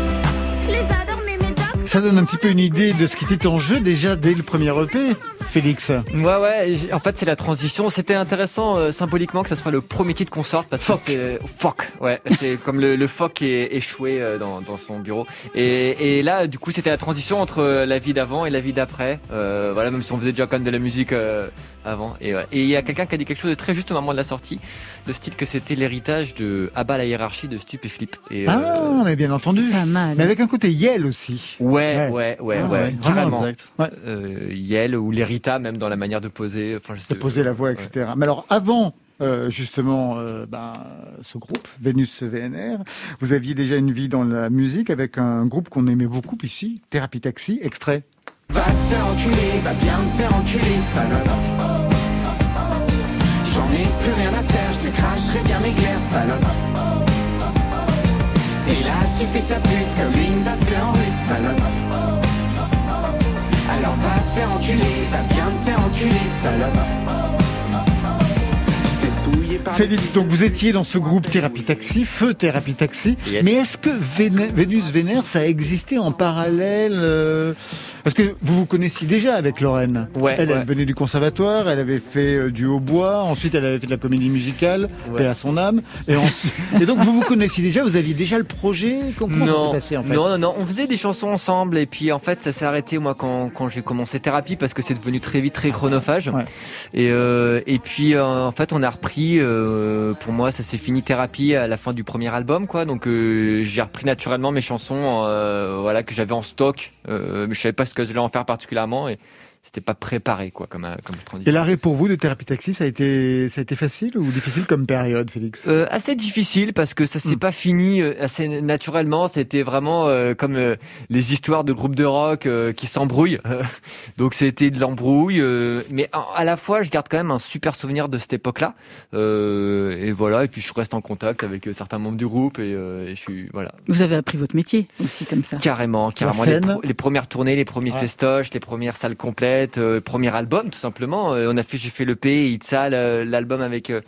Je les adore, mais mes docs. Ça donne un petit peu une idée de ce qui était en jeu déjà dès le premier EP, Félix. Ouais, ouais, en fait, c'est la transition. C'était intéressant euh, symboliquement que ça soit le premier titre qu'on sorte parce que c'est fuck. Ouais, c'est comme le, le phoque est échoué euh, dans, dans son bureau. Et, et là, du coup, c'était la transition entre euh, la vie d'avant et la vie d'après. Euh, voilà, même si on faisait déjà quand même de la musique euh, avant. Et ouais. Et il y a quelqu'un qui a dit quelque chose de très juste au moment de la sortie, de style que c'était l'héritage de Abat la hiérarchie de Stup et Flip. Et, euh, Ah, mais bien entendu. Pas mal. Mais avec un côté Yel aussi. Ouais, ouais, ouais, Ah, ouais, ouais, carrément. exact. Ouais. Euh, Yel ou même dans la manière de poser. Enfin, je sais. de poser la voix, etc. Mais alors, avant euh, justement euh, ben, ce groupe, Vénus VNR, vous aviez déjà une vie dans la musique avec un groupe qu'on aimait beaucoup ici, Thérapie Taxi, extrait. Va te faire enculer, va bien te faire enculer, salope. J'en ai plus rien à faire, je te cracherai bien mes glaires, salope. Et là, tu fais ta pute comme une tasse en rude, salope. Alors va te faire enculer, va bien te faire enculer, salope. Tu te fais souiller Félix, donc vous étiez dans ce groupe Thérapie Taxi, Feu Thérapie Taxi. Yes. Mais est-ce que Véné- Vénus Vénère, ça a existé en parallèle euh, Parce que vous vous connaissiez déjà avec Lorraine. Ouais, elle, venait du conservatoire, elle avait fait euh, du hautbois, ensuite elle avait fait de la comédie musicale, Ouais. paix à son âme. Et, ensuite- et donc vous vous connaissiez déjà, vous aviez déjà le projet? Comment ça s'est passé en fait? Non, non, non, on faisait des chansons ensemble et puis en fait ça s'est arrêté moi quand, quand j'ai commencé thérapie parce que c'est devenu très vite très chronophage. Et, euh, et puis euh, en fait on a repris, euh, pour moi ça s'est fini thérapie à la fin du premier album quoi, donc j'ai repris naturellement mes chansons voilà, que j'avais en stock, je savais pas ce que j'allais en faire particulièrement et c'était pas préparé quoi comme, euh, comme transition. Et l'arrêt pour vous de Thérapie Taxi, ça a été, ça a été facile ou difficile comme période, Félix? Euh, assez difficile parce que ça s'est Hmm. pas fini euh, assez naturellement. C'était vraiment euh, comme euh, les histoires de groupes de rock euh, qui s'embrouillent. Donc c'était de l'embrouille, euh, mais à, à la fois je garde quand même un super souvenir de cette époque-là. Euh, et voilà. Et puis je reste en contact avec euh, certains membres du groupe et, euh, et je suis voilà. Vous avez appris votre métier aussi comme ça. Carrément, carrément. Les premières tournées, les premiers Ouais. festoches, les premières salles complètes, euh, premier album tout simplement. Euh, on a fait, j'ai fait le P, Itza, le- l'album avec euh,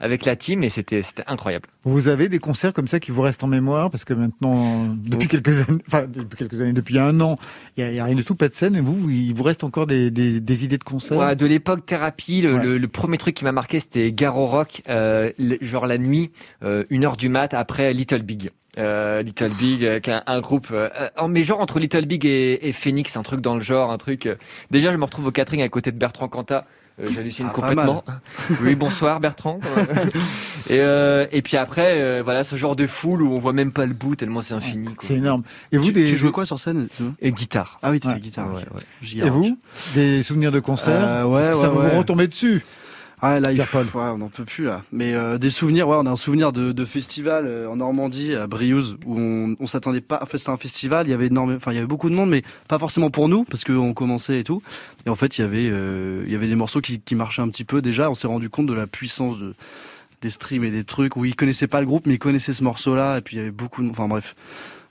avec la team et c'était c'était incroyable. Vous avez des concerts comme ça qui vous restent en mémoire? Parce que maintenant, depuis quelques années, enfin depuis quelques années, depuis un an, il n'y a, rien du tout, pas de scène. Et vous, il vous reste encore des, des, des idées de concerts? Ouais, de l'époque thérapie, le, Ouais. le- le premier truc qui m'a marqué, c'était Garo Rock, euh, genre la nuit, euh, une heure du mat après Little Big. Euh, Little Big, euh, qui est un, un groupe, euh, en- mais genre entre Little Big et, et Phoenix, un truc dans le genre, un truc. euh, déjà, je me retrouve au catering à côté de Bertrand Cantat. Euh, J'hallucine Ah, complètement. Oui, bonsoir Bertrand. et, euh, et puis après, euh, voilà, ce genre de foule où on voit même pas le bout tellement c'est infini. C'est énorme. Et vous, Tu, des, tu jouais quoi sur scène Et guitare. Ah oui, tu Ouais. fais guitare. Ouais, ouais. Et vous, des souvenirs de Euh, ouais, que ouais, ça va ouais. vous retomber dessus. Ah là, il faut, ouais, on n'en peut plus là. Mais euh, des souvenirs, ouais, on a un souvenir de, de festival euh, en Normandie à Briouze où on, on s'attendait pas. En fait, c'était un festival. Il y avait énorme, enfin, il y avait beaucoup de monde, mais pas forcément pour nous parce qu'on commençait et tout. Et en fait, il y avait, euh, il y avait des morceaux qui, qui marchaient un petit peu déjà. On s'est rendu compte de la puissance de, des streams et des trucs où ils connaissaient pas le groupe, mais ils connaissaient ce morceau-là. Et puis il y avait beaucoup de, enfin bref,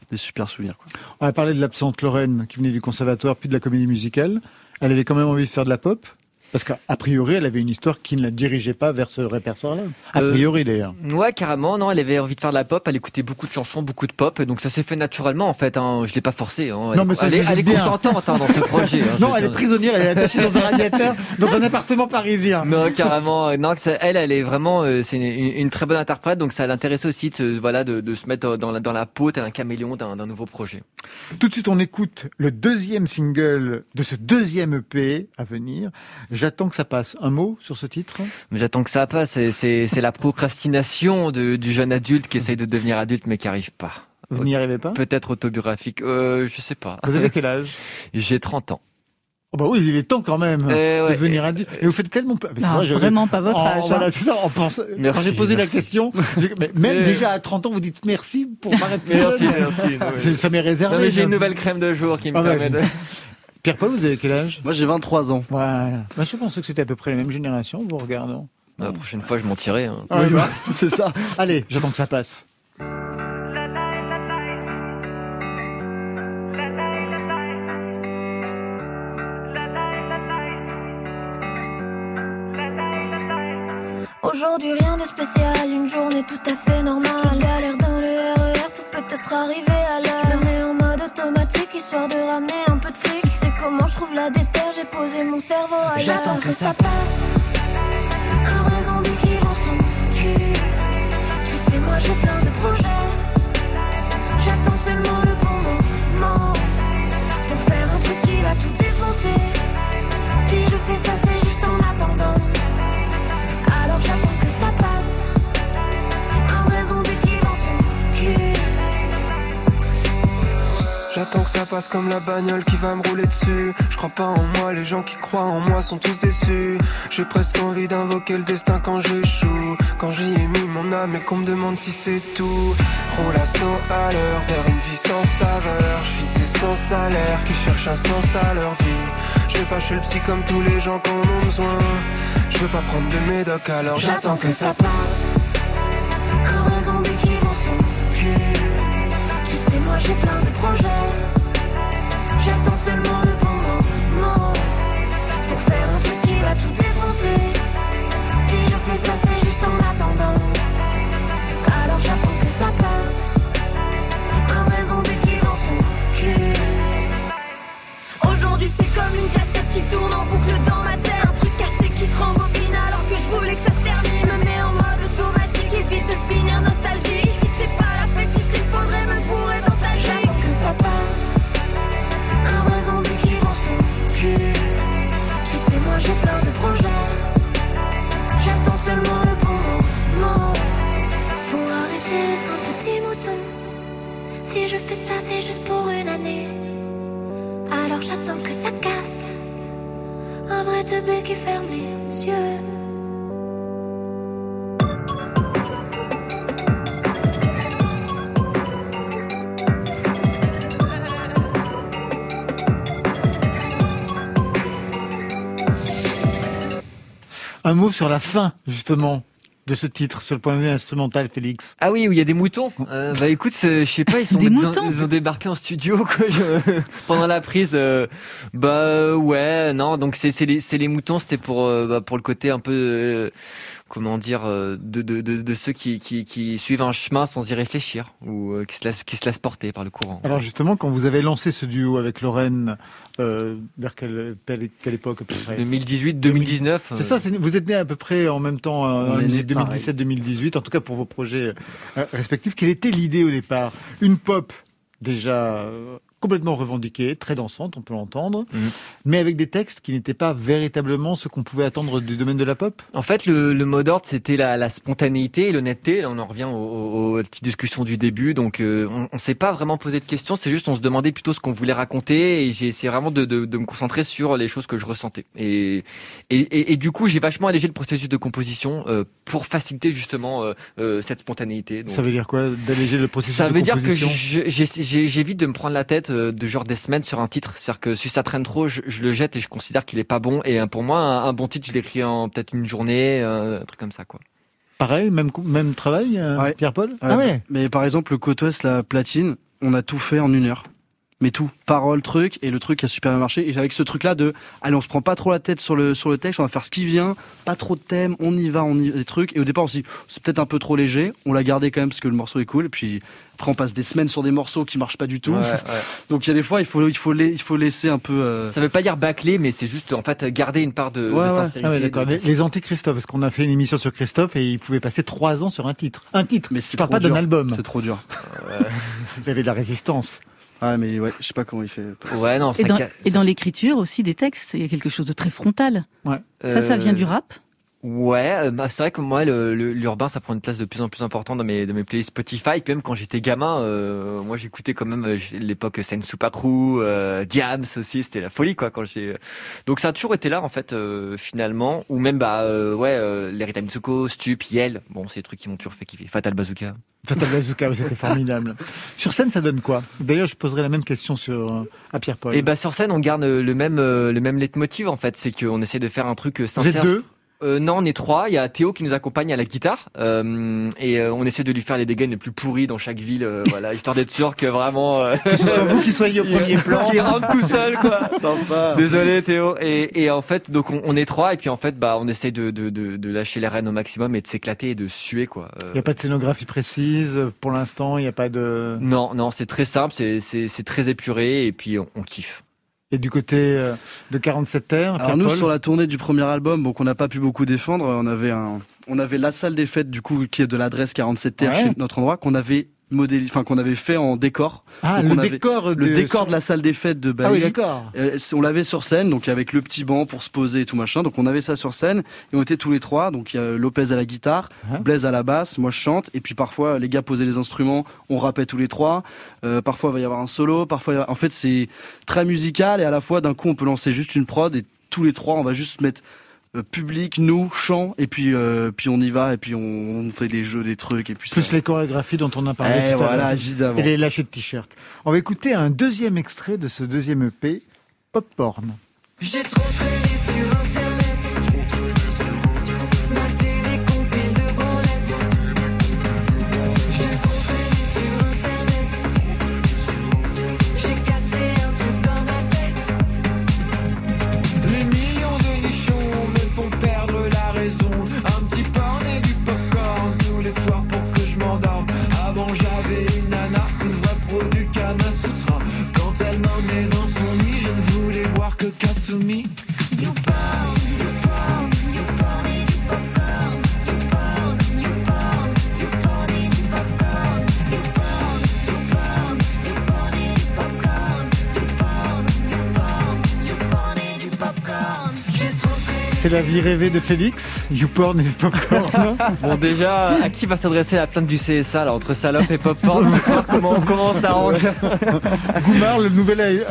des super souvenirs. Quoi. On a parlé de l'absente Lorraine qui venait du conservatoire puis de la comédie musicale. Elle avait quand même envie de faire de la pop. Parce qu'a priori, elle avait une histoire qui ne la dirigeait pas vers ce répertoire-là. A Euh, priori, d'ailleurs. Ouais, carrément. Non, elle avait envie de faire de la pop. Elle écoutait beaucoup de chansons, beaucoup de pop. Donc ça s'est fait naturellement, en fait. Hein. Je l'ai pas forcé. Hein. Elle, Non, mais ça, elle, est- elle est consentante hein, dans ce projet. hein, non, elle est prisonnière, elle est attachée dans un radiateur, dans un appartement parisien. Non, carrément. Non, que ça- elle, elle est vraiment, euh, c'est une, très bonne interprète. Donc ça l'intéressait aussi, de, voilà, de, de se mettre dans la, dans la peau, tel un caméléon d'un d'un nouveau projet. Tout de suite, on écoute le deuxième single de ce deuxième EP à venir. J'attends que ça passe. Un mot sur ce titre? J'attends que ça passe. C'est- la procrastination de- du jeune adulte qui essaye de devenir adulte mais qui arrive pas. Vous n'y arrivez pas? Peut-être autobiographique. Euh, je sais pas. Vous avez quel âge? J'ai 30 ans. Oh bah oui, il est temps quand même Eh ouais, de devenir eh, adulte. Mais vous faites tellement. Mais c'est Non, vrai, vraiment pas votre en- âge, Voilà, hein. c'est ça. En pense... Merci, Quand j'ai posé merci. la question, mais même Mais- déjà à 30 ans, vous dites merci pour m'arrêter. Merci, merci. C'est- Ça m'est réservé. J'ai une nouvelle crème de jour qui me Ah permet de... j'ai- Pierre-Paul, vous avez quel âge? Moi, j'ai 23 ans. Voilà. Bah, je pensais que c'était à peu près la même génération, vous regardant. La prochaine fois, je m'en tirerai. hein. Ah, bah, c'est ça. Allez, j'attends que ça passe. Aujourd'hui rien de spécial, une journée tout à fait normale. Je galère dans le RER pour peut-être arriver à l'heure. Je me mets en mode automatique histoire de ramener un peu de fric. Comment je trouve la déterre, j'ai posé mon cerveau ailleurs. J'attends que ça passe. Zombie qui vend son cul. Tu sais moi j'ai plein ça passe comme la bagnole qui va me rouler dessus. Je crois pas en moi, les gens qui croient en moi sont tous déçus. J'ai presque envie d'invoquer le destin quand j'échoue. Quand j'y ai mis mon âme et qu'on me demande si c'est tout. Roule à 100 à l'heure vers une vie sans saveur. Je suis sans salaire qui cherchent un sens à leur vie. Je vais pas chez le psy comme tous les gens qui en ont besoin. Je veux pas prendre de médoc alors j'attends que ça passe. Un vrai zombie qui son cul. Tu sais, moi j'ai plein de projets. J'attends que ça casse. Un vrai teubé qui ferme les yeux. Un mot sur la fin, justement, de ce titre, sur le point de vue instrumental, Félix. Ah oui, où il y a des moutons. Euh, bah écoute, je sais pas, ils sont Des ils ont- moutons ils ont débarqué en studio quoi, je- pendant la prise. euh, bah ouais, non, donc c'est c'est les c'est les moutons, c'était pour euh, bah, pour le côté un peu euh, comment dire euh, de, de, de, de ceux qui, qui qui suivent un chemin sans y réfléchir ou euh, qui se laissent qui se laissent porter par le courant. Alors justement, quand vous avez lancé ce duo avec Lorraine, euh, vers quelle, quelle, époque à peu près? 2018, 2019. C'est ça, vous êtes nés à peu près en même temps, en est nés 2017-2018, en tout cas pour vos projets respectifs. Quelle était l'idée au départ? Une pop déjà complètement revendiquée, très dansante, on peut l'entendre, Mhm. mais avec des textes qui n'étaient pas véritablement ce qu'on pouvait attendre du domaine de la pop En fait, le, le mot d'ordre, c'était la, la spontanéité et l'honnêteté. Là, on en revient aux, aux- aux petites discussions du début. Donc, euh, on, on s'est pas vraiment posé de questions. C'est juste, on se demandait plutôt ce qu'on voulait raconter. Et j'ai essayé vraiment de, de, de me concentrer sur les choses que je ressentais. Et, et, et, et du coup, j'ai vachement allégé le processus de composition euh, pour faciliter justement euh, cette spontanéité. Donc, Ça veut dire quoi D'alléger le processus ça de veut dire que composition? j'évite de me prendre la tête de genre des semaines sur un titre. C'est-à-dire que si ça traîne trop, je, je le jette et je considère qu'il est pas bon. Et euh, pour moi, un, un bon titre, je l'écris en peut-être une journée, euh, un truc comme ça, quoi. Pareil, même, même travail, euh, Ouais. Pierre-Paul? Ouais, Ah ouais Mais par exemple, le Côte Ouest, la platine, on a tout fait en une heure. Mais tout, parole, truc, et le truc a super bien marché. Et avec ce truc-là de, allez, on se prend pas trop la tête sur le, sur le texte, on va faire ce qui vient, pas trop de thèmes, on y va, on y des trucs. Et au départ, on s'est dit, c'est peut-être un peu trop léger, on l'a gardé quand même parce que le morceau est cool. Et puis après, on passe des semaines sur des morceaux qui marchent pas du tout. Ouais, ouais. Donc il y a des fois, il faut, il faut, la- il faut laisser un peu. euh, Ça veut pas dire bâcler, mais c'est juste en fait garder une part de, Ouais, de ouais. sincérité. Ah ouais, d'accord. de- Les, les anti-Christophe, parce qu'on a fait une émission sur Christophe et il pouvait passer trois ans sur un titre. Un titre, Mais c'est pas d'un album. C'est trop dur. Vous avez de la résistance. Ouais, mais ouais, je sais pas comment il fait. Ouais, non, Et ça dans, ca- et dans l'écriture aussi des textes, il y a quelque chose de très frontal. Ouais. Ça, ça vient Euh, du rap Ouais, euh, bah, c'est vrai que moi, l'urbain, ça prend une place de plus en plus importante dans mes, dans mes playlists Spotify. Et puis même quand j'étais gamin, euh, moi j'écoutais quand même euh, l'époque Sen Supakru, euh, Diams aussi, c'était la folie quoi. Quand j'ai donc ça a toujours été là en fait euh, finalement. Ou même bah euh, ouais, euh, les Rita Mitsuko, Stup, Yel. Bon, c'est des trucs qui m'ont toujours fait kiffer. Fatal Bazooka. Fatal Bazooka, c'était formidable. Sur scène, ça donne quoi? D'ailleurs, je poserai la même question sur, euh, à Pierre-Paul. Et bah sur scène, on garde euh, le même euh, le même leitmotiv en fait, c'est qu'on essaie de faire un truc euh, Vous êtes sincère. deux? Euh, non, on est trois. Il y a Théo qui nous accompagne à la guitare euh, et euh, on essaie de lui faire les dégaines les plus pourris dans chaque ville, euh, voilà, histoire d'être sûr que vraiment euh, Que ce soit vous qui soyez au premier plan. qu'il rentre tout seul, quoi. Sympa. Désolé Théo. Et, et en fait, donc on, on est trois et puis en fait, bah, on essaie de, de, de, de lâcher les rênes au maximum et de s'éclater et de suer, quoi. Euh, Il n'y a pas de scénographie précise pour l'instant, il n'y a pas de... Non, non, c'est très simple, c'est c'est c'est très épuré et puis on, on kiffe. Et du côté euh, de 47 terres, Alors nous sur la tournée du premier album, bon qu'on n'a pas pu beaucoup défendre, on avait un, on avait la salle des fêtes du coup qui est de l'adresse 47 terres Ouais. chez notre endroit qu'on avait enfin qu'on avait fait en décor. Ah, Donc, le on avait- décor de... le décor de la salle des fêtes de Bali. Ah oui, d'accord. Euh, on l'avait sur scène, donc avec le petit banc pour se poser et tout machin. Donc on avait ça sur scène et on était tous les trois. Donc il y a Lopez à la guitare, Hein Blaise à la basse, moi je chante et puis parfois les gars posaient les instruments, on rappait tous les trois. Euh, parfois il va y avoir un solo, parfois en fait c'est très musical et à la fois d'un coup on peut lancer juste une prod et tous les trois on va juste mettre public, nous, chant et puis euh, puis on y va et puis on, on fait des jeux, des trucs et puis Plus ça- les chorégraphies dont on a parlé Eh, tout à voilà, l'heure. évidemment. Et les lâchers de t-shirt. On va écouter un deuxième extrait de ce deuxième EP, Pop Porn. J'ai trop traîné sur internet. La vie rêvée de Félix, YouPorn et Popcorn. Bon, déjà, à qui va s'adresser la plainte du CSA, là, entre salope et popcorn ce soir Comment on commence à rentrer Goumar, le nouvel euh,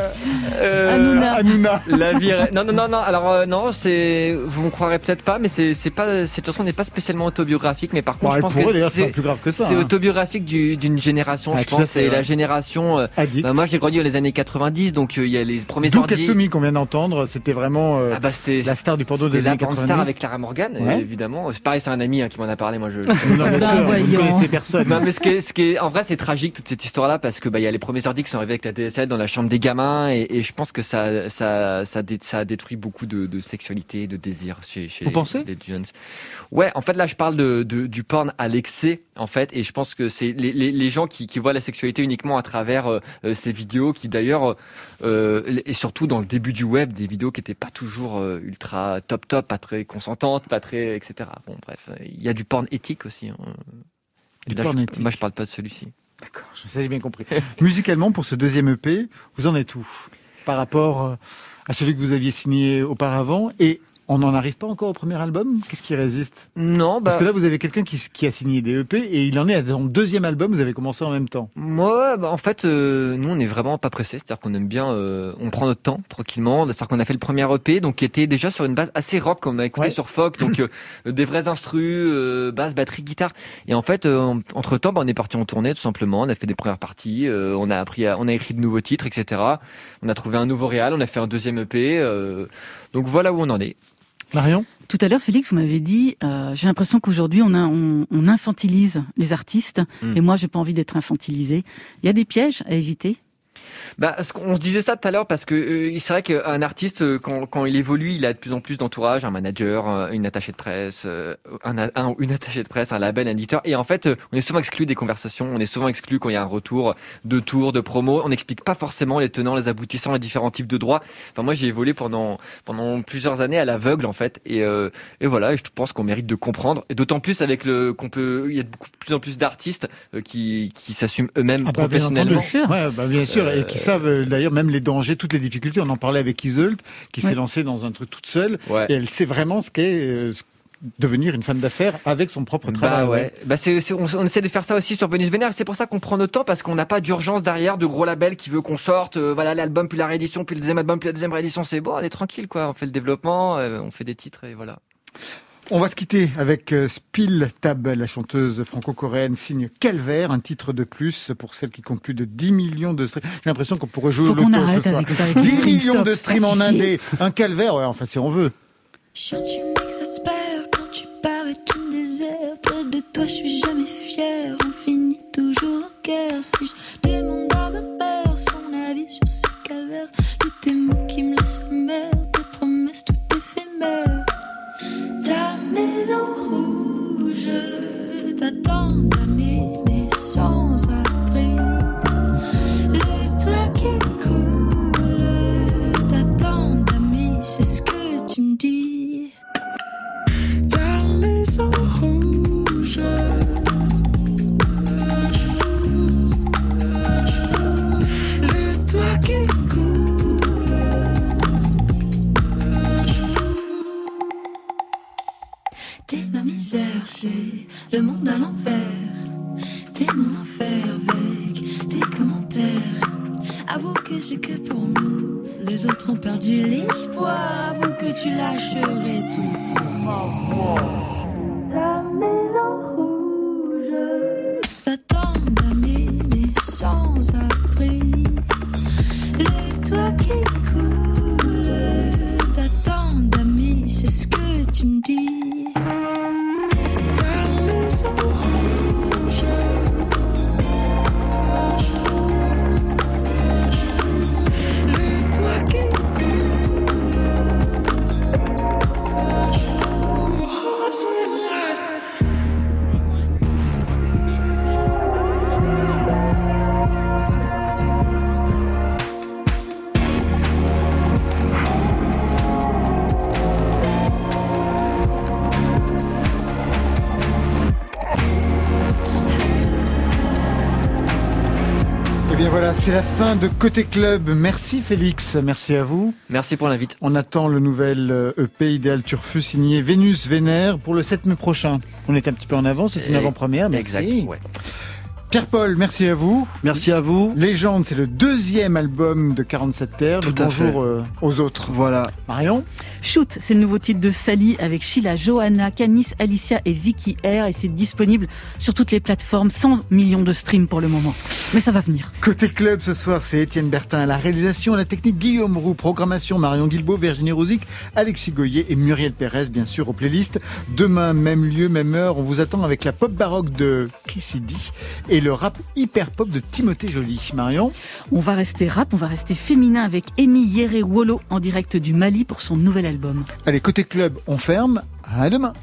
Euh, Hanouna. Hanouna. La vie rê- Non, non, non, non. Alors, euh, non, c'est. Vous me croirez peut-être pas, mais c'est c'est pas. Cette chanson n'est pas spécialement autobiographique, mais par contre, je pense que c'est plus grave que ça. C'est hein. autobiographique du- d'une génération, Ah, je pense. C'est ouais. la génération. euh, bah, moi, j'ai grandi dans les années 90, donc euh, il y a les premiers D'où ordi. Katsumi qu'on vient d'entendre, c'était vraiment euh, Ah bah c'était la star du porno c'était la années grande 90. star avec Clara Morgan, Ouais. évidemment. C'est pareil, c'est un ami hein, qui m'en a parlé. Moi, je. Non, vous ne connaissez personne. Non mais ce qui est, ce qui est, en vrai c'est tragique toute cette histoire là parce que bah il y a les premiers ordi qui sont arrivés avec la DSL dans la chambre des gamins et, et je pense que ça ça ça, dé- ça a détruit beaucoup de, de sexualité de désir chez chez Vous les, pensez? les jeunes. Ouais en fait là je parle de, de du porn à l'excès en fait et je pense que c'est les, les, les gens qui, qui voient la sexualité uniquement à travers euh, euh, ces vidéos qui d'ailleurs euh, et surtout dans le début du web des vidéos qui étaient pas toujours euh, ultra top top pas très consentantes pas très etc bon bref il y a du porn éthique aussi hein. Du Là, porn je- éthique. Moi, je parle pas de celui-ci. D'accord, ça j'ai bien compris. Musicalement, pour ce deuxième EP, vous en êtes où par rapport euh, à celui que vous aviez signé auparavant Et on n'en arrive pas encore au premier album? Qu'est-ce qui résiste? Non, bah, Parce que là, vous avez quelqu'un qui, qui a signé des EP et il en est à son deuxième album, vous avez commencé en même temps. moi, bah, en fait, euh, nous, on est vraiment pas pressés. C'est-à-dire qu'on aime bien, euh, on prend notre temps tranquillement. C'est-à-dire qu'on a fait le premier EP, donc qui était déjà sur une base assez rock, comme on a écouté Ouais. sur Folk, donc euh, des vrais instrus, basse, batterie, guitare. Et en fait, entre temps, on est parti en tournée tout simplement. On a fait des premières parties, on a appris, à- on a écrit de nouveaux titres, etc. On a trouvé un nouveau réal, on a fait un deuxième EP. donc voilà où on en est. Marion Tout à l'heure, Félix, vous m'avez dit, euh, j'ai l'impression qu'aujourd'hui, on, on, on infantilise les artistes, Mm. et moi, j'ai pas envie d'être infantilisé. Il y a des pièges à éviter. Bah, on se disait ça tout à l'heure parce que euh, c'est vrai qu'un artiste, euh, quand, quand il évolue, il a de plus en plus d'entourage, un manager, euh, une attachée de presse, euh, un, un ou une attachée de presse, un label, un éditeur. Et en fait, on est souvent exclu des conversations, on est souvent exclu quand il y a un retour de tour, de promo. On n'explique pas forcément les tenants, les aboutissants, les différents types de droits. Enfin, moi, j'ai évolué pendant pendant plusieurs années à l'aveugle en fait. Et, euh, et voilà, et je pense qu'on mérite de comprendre. Et d'autant plus avec le qu'on peut, il y a de plus en plus d'artistes euh, qui qui s'assument eux-mêmes Ah bah, bien professionnellement. entendu. Ouais, bah, bien sûr, et qui savent euh, d'ailleurs même les dangers, toutes les difficultés. On en parlait avec Iseult, qui s'est lancée dans un truc toute seule, Ouais. et elle sait vraiment ce qu'est euh, ce- devenir une femme d'affaires avec son propre travail. Bah ouais. Bah c'est, c'est- on, on essaie de faire ça aussi sur Venus Vénère. C'est pour ça qu'on prend notre temps parce qu'on n'a pas d'urgence derrière de gros labels qui veut qu'on sorte. euh, voilà l'album puis la réédition puis le deuxième album puis la deuxième réédition. C'est bon, on est tranquille quoi. On fait le développement, euh, on fait des titres et voilà. On va se quitter avec euh, Spill Tab, la chanteuse franco-coréenne signe Calvaire, un titre de plus pour celle qui compte plus de 10 millions de streams. J'ai l'impression qu'on pourrait jouer au loto ce soir. avec ça, avec les 10 streams, millions stop, de streams en indé, un calvaire, ouais, enfin si on veut. Chien, tu m'exaspères quand tu parais tout me désert. Près de toi, je suis jamais fière. On finit toujours en guerre. Si je demande à ma mère son avis sur ce calvaire, tous tes mots qui me laissent amère, tes promesses tout éphémères. Ta maison rouge t'attend damnée, mais sans abri. Le toit qui coule t'attend d'amis, c'est ce que tu me dis. Ta maison rouge. C'est le monde à l'envers. T'es mon enfer avec tes commentaires. Avoue que c'est que pour nous. Les autres ont perdu l'espoir. Avoue que tu lâcherais tout pour moi. C'est la fin de Côté Club. Merci Félix, merci à vous. Merci pour l'invite. On attend le nouvel euh, EP Idéal Turfu signé Vénus Vénère pour le 7 mai prochain. On est un petit peu en avance, c'est une avant-première, merci. Exact, ouais. Pierre-Paul, merci à vous. Merci à vous. Légende, c'est le deuxième album de 47 Terres. Tout Bonjour fait. euh, aux autres. Voilà. Marion Shoot, c'est le nouveau titre de Sally avec Sheila, Johanna, Canis, Alicia et Vicky R et c'est disponible sur toutes les plateformes, 100 millions de streams pour le moment. Mais ça va venir. Côté club ce soir, c'est Étienne Bertin à la réalisation, à la technique Guillaume Roux, programmation Marion Guilbault, Virginie Rosic, Alexis Goyer et Muriel Pérez, bien sûr, aux playlists. Demain, même lieu, même heure, on vous attend avec la pop baroque de Kissidi et le rap hyper pop de Timothée Joly. Marion? On va rester rap, on va rester féminin avec Amy Yere Wolo en direct du Mali pour son nouvel Allez, côté club, on ferme. À demain.